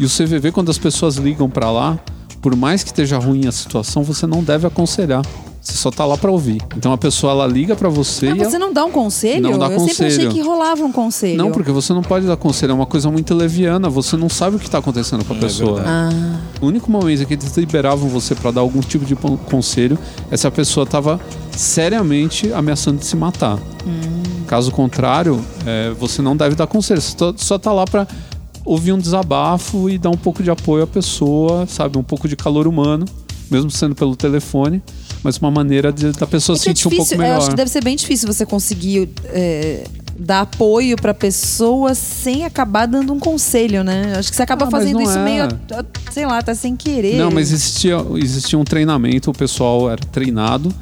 E o CVV, quando as pessoas ligam pra lá, por mais que esteja ruim a situação, você não deve aconselhar. Você só tá lá pra ouvir. Então a pessoa ela liga pra você Ah, e você ela... não dá um conselho? Não dá eu sempre achei conselho. que rolava um conselho. Não, porque você não pode dar conselho, é uma coisa muito leviana, você não sabe o que tá acontecendo com a É pessoa. Ah, O único momento em que eles liberavam você pra dar algum tipo de conselho é se a pessoa tava seriamente ameaçando de se matar. Caso contrário, é, você não deve dar conselho. Você só tá lá pra ouvir um desabafo e dar um pouco de apoio à pessoa, sabe? Um pouco de calor humano, mesmo sendo pelo telefone, mas uma maneira de, da pessoa é se é sentir um difícil, pouco eu melhor. acho que deve ser bem difícil você conseguir é, dar apoio pra pessoa sem acabar dando um conselho, né? Acho que você acaba Ah, fazendo isso é. meio, sei lá, tá sem querer. Não, mas existia, existia um treinamento, o pessoal era treinado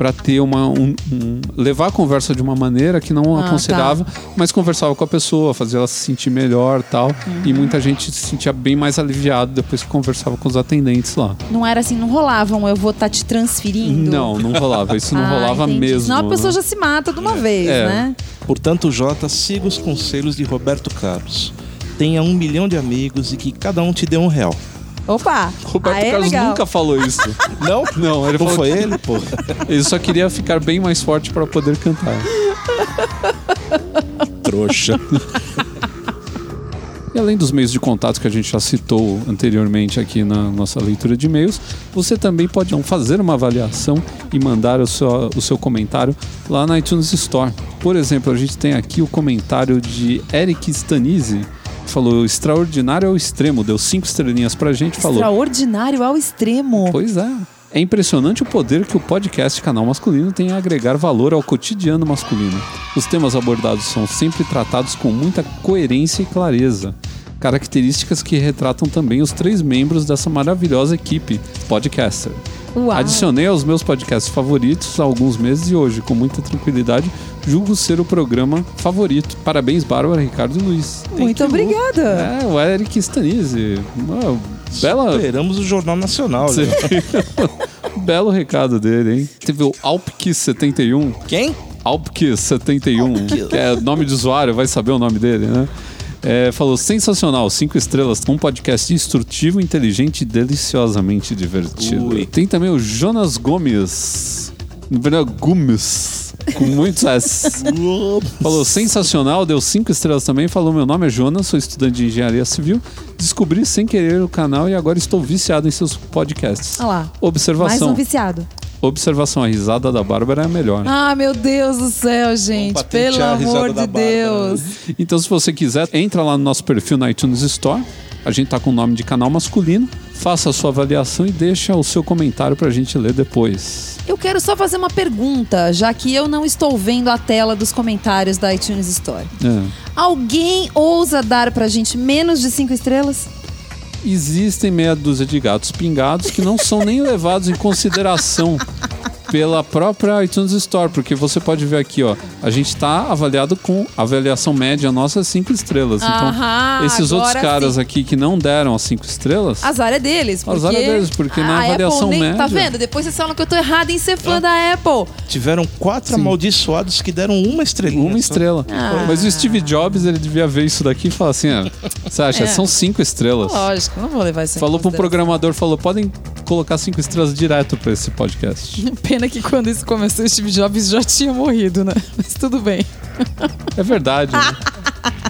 para ter uma um, um- levar a conversa de uma maneira que não Ah, aconselhava, mas conversava com a pessoa, fazia ela se sentir melhor, tal. Uhum. E muita gente se sentia bem mais aliviado depois que conversava com os atendentes lá. Não era assim, não rolavam, eu vou estar te transferindo. Não, não rolava, isso não Ah, rolava entendi. mesmo. Senão a pessoa né? já se mata de uma vez, É. né? Portanto, Jota, siga os conselhos de Roberto Carlos. Tenha um milhão de amigos e que cada um te dê um real. Opa! Roberto aí Carlos legal. nunca falou isso. Não? Não, ele Não falou foi que- ele, pô? ele só queria ficar bem mais forte para poder cantar. Trouxa. E além dos meios de contato que a gente já citou anteriormente aqui na nossa leitura de e-mails, você também pode fazer uma avaliação e mandar o seu, o seu comentário lá na iTunes Store. Por exemplo, a gente tem aqui o comentário de Eric Stanise, falou extraordinário ao extremo, deu cinco estrelinhas pra gente, falou. Extraordinário ao extremo. Pois é. É impressionante o poder que o podcast Canal Masculino tem a agregar valor ao cotidiano masculino. Os temas abordados são sempre tratados com muita coerência e clareza. Características que retratam também os três membros dessa maravilhosa equipe podcaster. Uau. Adicionei aos meus podcasts favoritos há alguns meses e hoje, com muita tranquilidade, julgo ser o programa favorito. Parabéns, Bárbara, Ricardo e Luiz. Muito obrigada. É, o Eric Stanise. Uma bela, Esperamos o Jornal Nacional. Sim. né? Belo recado dele, hein? Teve o Alpkiss71. Quem? Alpkiss71, Alpkiss. que é nome de usuário, vai saber o nome dele, né? É, falou sensacional, cinco estrelas, um podcast instrutivo, inteligente e deliciosamente divertido. Ui. Tem também o Jonas Gomes, Gomes, com muitos S. Falou sensacional, deu cinco estrelas também. Falou: Meu nome é Jonas, sou estudante de engenharia civil. Descobri sem querer o canal e agora estou viciado em seus podcasts. Olha lá. Mais Observação: um viciado. Observação, a risada da Bárbara é a melhor. Ah, meu Deus do céu, gente. patentear Pelo amor de Bárbara, Deus. Então, se você quiser, entra lá no nosso perfil na iTunes Store. A gente tá com o nome de canal masculino. Faça a sua avaliação e deixa o seu comentário pra gente ler depois. Eu quero só fazer uma pergunta, já que eu não estou vendo a tela dos comentários da iTunes Store. É. Alguém ousa dar pra gente menos de cinco estrelas? Existem meia dúzia de gatos pingados que não são nem levados em consideração pela própria iTunes Store, porque você pode ver aqui, ó, a gente tá avaliado com avaliação média nossa 5 estrelas. Então, Aham, esses outros agora caras sim. aqui que não deram as 5 estrelas, Azar é deles. Porque Azar é deles, porque na a avaliação Apple nem, Tá média- vendo? Depois vocês falam que eu tô errado em ser fã da Apple. Tiveram quatro Sim. amaldiçoados que deram uma estrelinha. uma só. estrela. Ah. Mas o Steve Jobs, ele devia ver isso daqui e falar assim, ah, você acha, É. são 5 estrelas. Lógico, não vou levar isso em Falou pro consideração. programador, falou, podem colocar 5 estrelas direto pra esse podcast. Pena que quando isso começou, o Steve Jobs já tinha morrido, né? Mas tudo bem. É verdade. né?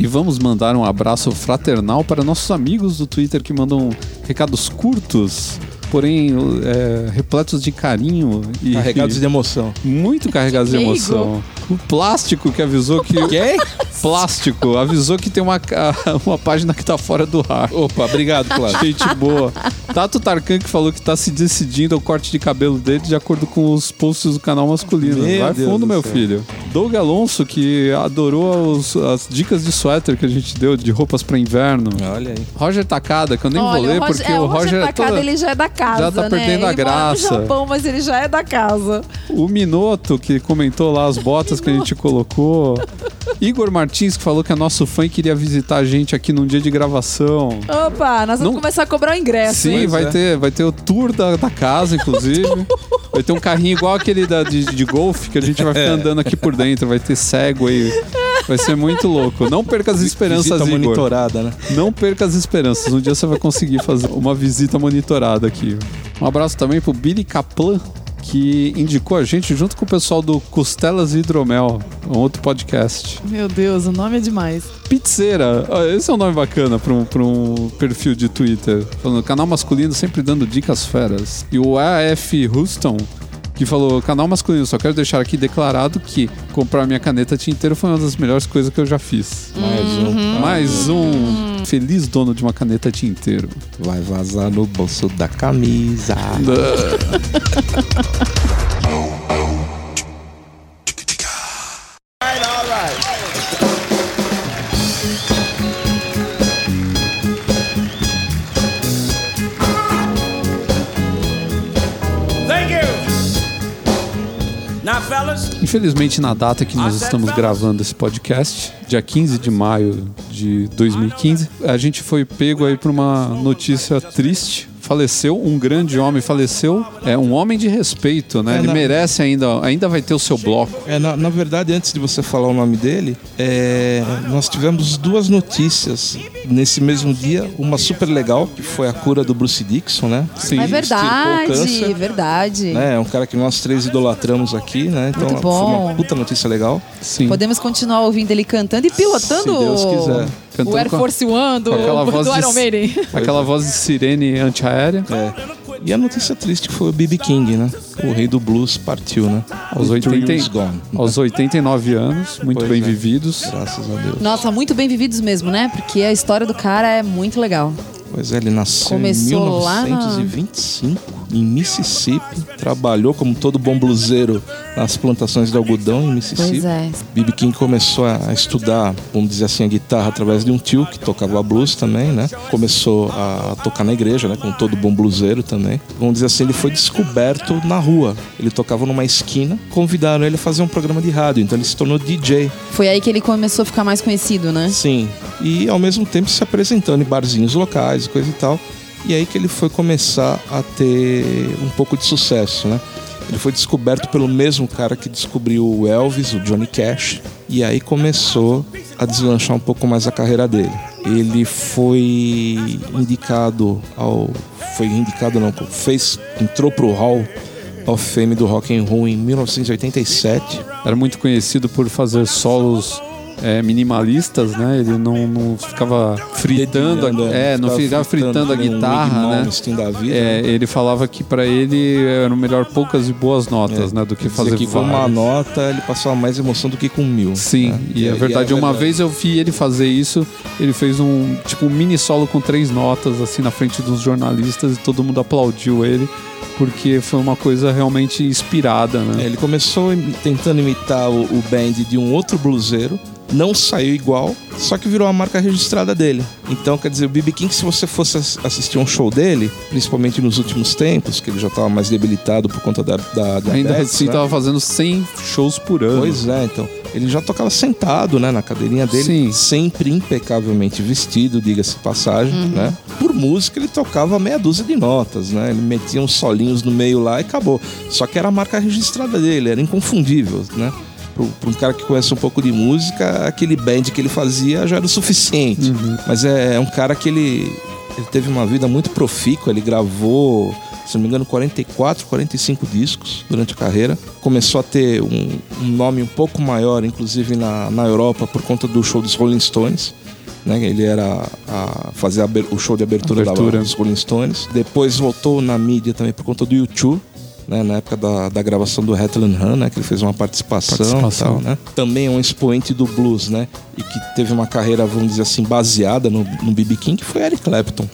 E vamos mandar um abraço fraternal para nossos amigos do Twitter que mandam recados curtos, porém é, repletos de carinho e Carregados de emoção. muito carregados de Leigo. emoção. O plástico que avisou que Quem? plástico avisou que tem uma, uma página que tá fora do ar. Opa, obrigado, Cláudio. Gente boa. Tato Tarkan que falou que tá se decidindo o corte de cabelo dele de acordo com os posts do canal masculino. Meu Vai Deus fundo, do meu céu. filho. Doug Alonso que adorou os- as dicas de suéter que a gente deu de roupas pra inverno. Olha aí. Roger Takada, que eu nem Olha, vou ler o Roger, porque é, o Roger, Roger é Takada, toda- ele já é da casa, já tá né? perdendo a ele mora graça. no Japão, mas ele já é da casa. O Minoto, que comentou lá as botas que a gente colocou. Igor Martins, que falou que é nosso fã e queria visitar a gente aqui num dia de gravação. Opa, nós vamos Não- começar a cobrar o ingresso. Sim, vai, é. ter, vai ter o tour da, da casa, inclusive. vai ter um carrinho igual aquele da, de, de golfe que a gente vai ficar andando aqui por dentro. Vai ter Segway. Vai ser muito louco. Não perca as esperanças, Visita Igor. monitorada, né? Não perca as esperanças. Um dia você vai conseguir fazer uma visita monitorada aqui. Um abraço também pro Billy Kaplan, que indicou a gente junto com o pessoal do Costelas e Hidromel, um outro podcast. Meu Deus, o nome é demais. Pizzeira. Ah, Esse é um nome bacana para um, pra um perfil de Twitter. Falando, canal masculino sempre dando dicas feras. E o AF Houston, que falou, canal masculino, só quero deixar aqui declarado que comprar minha caneta tinteiro foi uma das melhores coisas que eu já fiz. Mais um. Mais um feliz dono de uma caneta tinteiro. Vai vazar no bolso da camisa. Infelizmente, na data que nós estamos gravando esse podcast, dia 15 de maio de 2015, a gente foi pego aí por uma notícia triste. Faleceu um grande homem, faleceu é um homem de respeito, né? É, Ele na- merece ainda, ainda vai ter o seu bloco. É, na, na verdade, antes de você falar o nome dele, é, nós tivemos duas notícias nesse mesmo dia. Uma super legal, que foi a cura do Bruce Dixon, né? Sim. é verdade, câncer. verdade. Né, É um cara que nós três idolatramos aqui, né? Então Muito foi uma puta notícia legal. Sim. Podemos continuar ouvindo ele cantando e pilotando Se Deus quiser. O Cantando Air com a- Force One do, aquela voz do Iron Maiden. Aquela voz de sirene antiaérea. É. E a notícia triste foi o B.B. King, né? O rei do blues partiu, né? Aos, The 80, thrill is gone. aos 89 anos, muito Pois bem é. vividos. Graças a Deus. Nossa, muito bem vividos mesmo, né? Porque a história do cara é muito legal. Pois é, ele nasceu Começou em lá na- 1925 em Mississippi. Trabalhou como todo bom bluseiro nas plantações de algodão em Mississippi. Pois é. B.B. King começou a estudar, vamos dizer assim, a guitarra através de um tio que tocava blues também, né? Começou a tocar na igreja, né? Como todo bom bluseiro também. Vamos dizer assim, ele foi descoberto na rua. Ele tocava numa esquina, convidaram ele a fazer um programa de rádio, então ele se tornou DJ. Foi aí que ele começou a ficar mais conhecido, né? Sim. E ao mesmo tempo se apresentando em barzinhos locais e coisa e tal. E aí que ele foi começar a ter um pouco de sucesso, né? Ele foi descoberto pelo mesmo cara que descobriu o Elvis, o Johnny Cash. E aí começou a deslanchar um pouco mais a carreira dele. Ele foi indicado ao. Foi indicado não, fez. entrou pro Hall of Fame do Rock and Roll em 1987. Era muito conhecido por fazer solos é, minimalistas, né? Ele não, não ficava fritando, a, Dedilhando, é, não ficava fritando a nem um guitarra, né? Da vida, É, né? ele falava que pra ele era melhor poucas e boas notas, né? Do que fazer que com uma várias. nota ele passava mais emoção do que com mil. Sim, né? e é verdade. Uma vez eu vi ele fazer isso, ele fez um tipo um mini solo com três notas assim na frente dos jornalistas e todo mundo aplaudiu ele porque foi uma coisa realmente inspirada, É, né? ele começou tentando imitar o, o band de um outro bluseiro, não saiu igual, só que virou a marca registrada dele. Então, quer dizer, o BB King, se você fosse ass- assistir um show dele, principalmente nos últimos tempos, que ele já estava mais debilitado por conta da, da diabetes, Ainda assim né? tava fazendo 100 shows por ano. Pois é, então. Ele já tocava sentado, né, na cadeirinha dele, Sim. sempre impecavelmente vestido, diga-se de passagem, né? Por música ele tocava meia dúzia de notas, né? Ele metia uns solinhos no meio lá e acabou. Só que era a marca registrada dele, era inconfundível, né? Para um cara que conhece um pouco de música, aquele band que ele fazia já era o suficiente. Mas é, é um cara que ele, ele teve uma vida muito profícua, ele gravou se não me engano, 44, 45 discos durante a carreira. Começou a ter um, um nome um pouco maior, inclusive na, na Europa, por conta do show dos Rolling Stones. Né? Ele era a fazer a o show de abertura, Abertura. Da, dos Rolling Stones. Depois voltou na mídia também por conta do YouTube. Né, na época da, da gravação do Headland Han, né, que ele fez uma participação, Participação. tal, né? Também é um expoente do blues, né? E que teve uma carreira, vamos dizer assim, baseada no, no B.B. King, que foi Eric Clapton,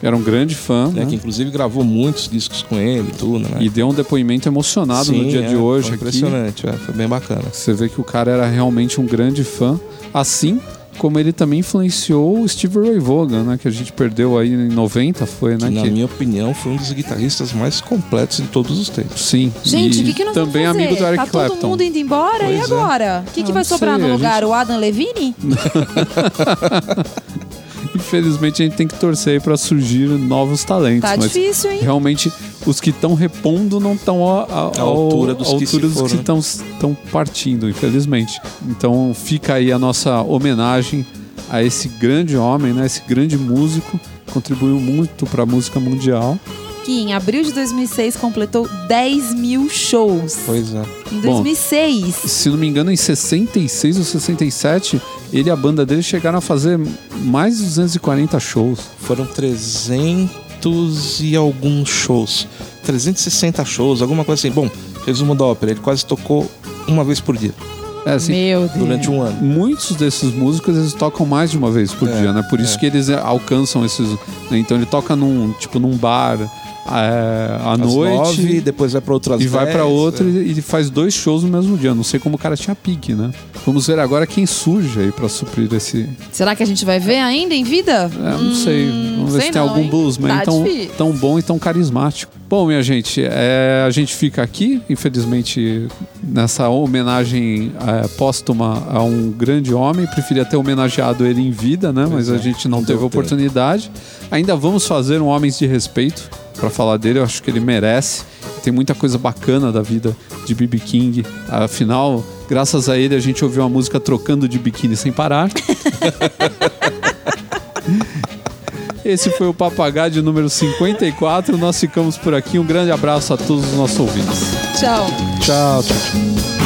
Era um grande fã, né? né? Que inclusive gravou muitos discos com ele e tudo, né? E deu um depoimento emocionado no Sim, dia é, de hoje foi aqui. Impressionante, é, foi bem bacana. Você vê que o cara era realmente um grande fã. Assim como ele também influenciou o Steve Ray Vaughan, né? Que a gente perdeu aí em 90, foi, né? Que, na que- minha opinião, foi um dos guitarristas mais completos de todos os tempos. Sim. Gente, E o que, que nós também vamos fazer? amigo do Eric tá Clapton. todo mundo indo embora e Pois é. agora? O que, que Ah, vai sobrar sei, no lugar? gente- O Adam Levine? Infelizmente a gente tem que torcer aí pra surgir novos talentos. Tá mas difícil, hein? realmente os que estão repondo não estão à, altura dos à que estão partindo, infelizmente. Então fica aí a nossa homenagem a esse grande homem, né? Esse grande músico, contribuiu muito para a música mundial. Que em abril de 2006 completou 10 mil shows. Pois é. Em Bom, 2006. Se não me engano, em 66 ou 67, ele e a banda dele chegaram a fazer mais de 240 shows. Foram 300 e alguns shows. 360 shows, alguma coisa assim. Bom, resumo da ópera, ele quase tocou uma vez por dia, É, assim, Meu Deus. durante um ano. muitos desses músicos eles tocam mais de uma vez por É, dia, né? Por isso é. que eles é, alcançam esses. né? Então ele toca num tipo num bar é, à noite nove, depois vai pra outras e vai pra 10, outro é. e, e faz dois shows no mesmo dia. Não sei como o cara tinha pique, né? Vamos ver agora quem surge aí pra suprir esse. Será que a gente vai ver ainda em vida? É, não sei. Vamos ver sei se tem não, algum hein? bluesman Tá tão, difícil. tão bom e tão carismático. Bom, minha gente, é, a gente fica aqui, infelizmente, nessa homenagem é, póstuma a um grande homem. Preferia ter homenageado ele em vida, né? Mas é, a gente não teve oportunidade. Ainda vamos fazer um Homens de Respeito para falar dele. Eu acho que ele merece. Tem muita coisa bacana da vida de B.B. King. Afinal, graças a ele, a gente ouviu uma música trocando de biquíni sem parar. Esse foi o Papagaio de número 54. Nós ficamos por aqui. Um grande abraço a todos os nossos ouvintes. Tchau. Tchau, tchau, tchau.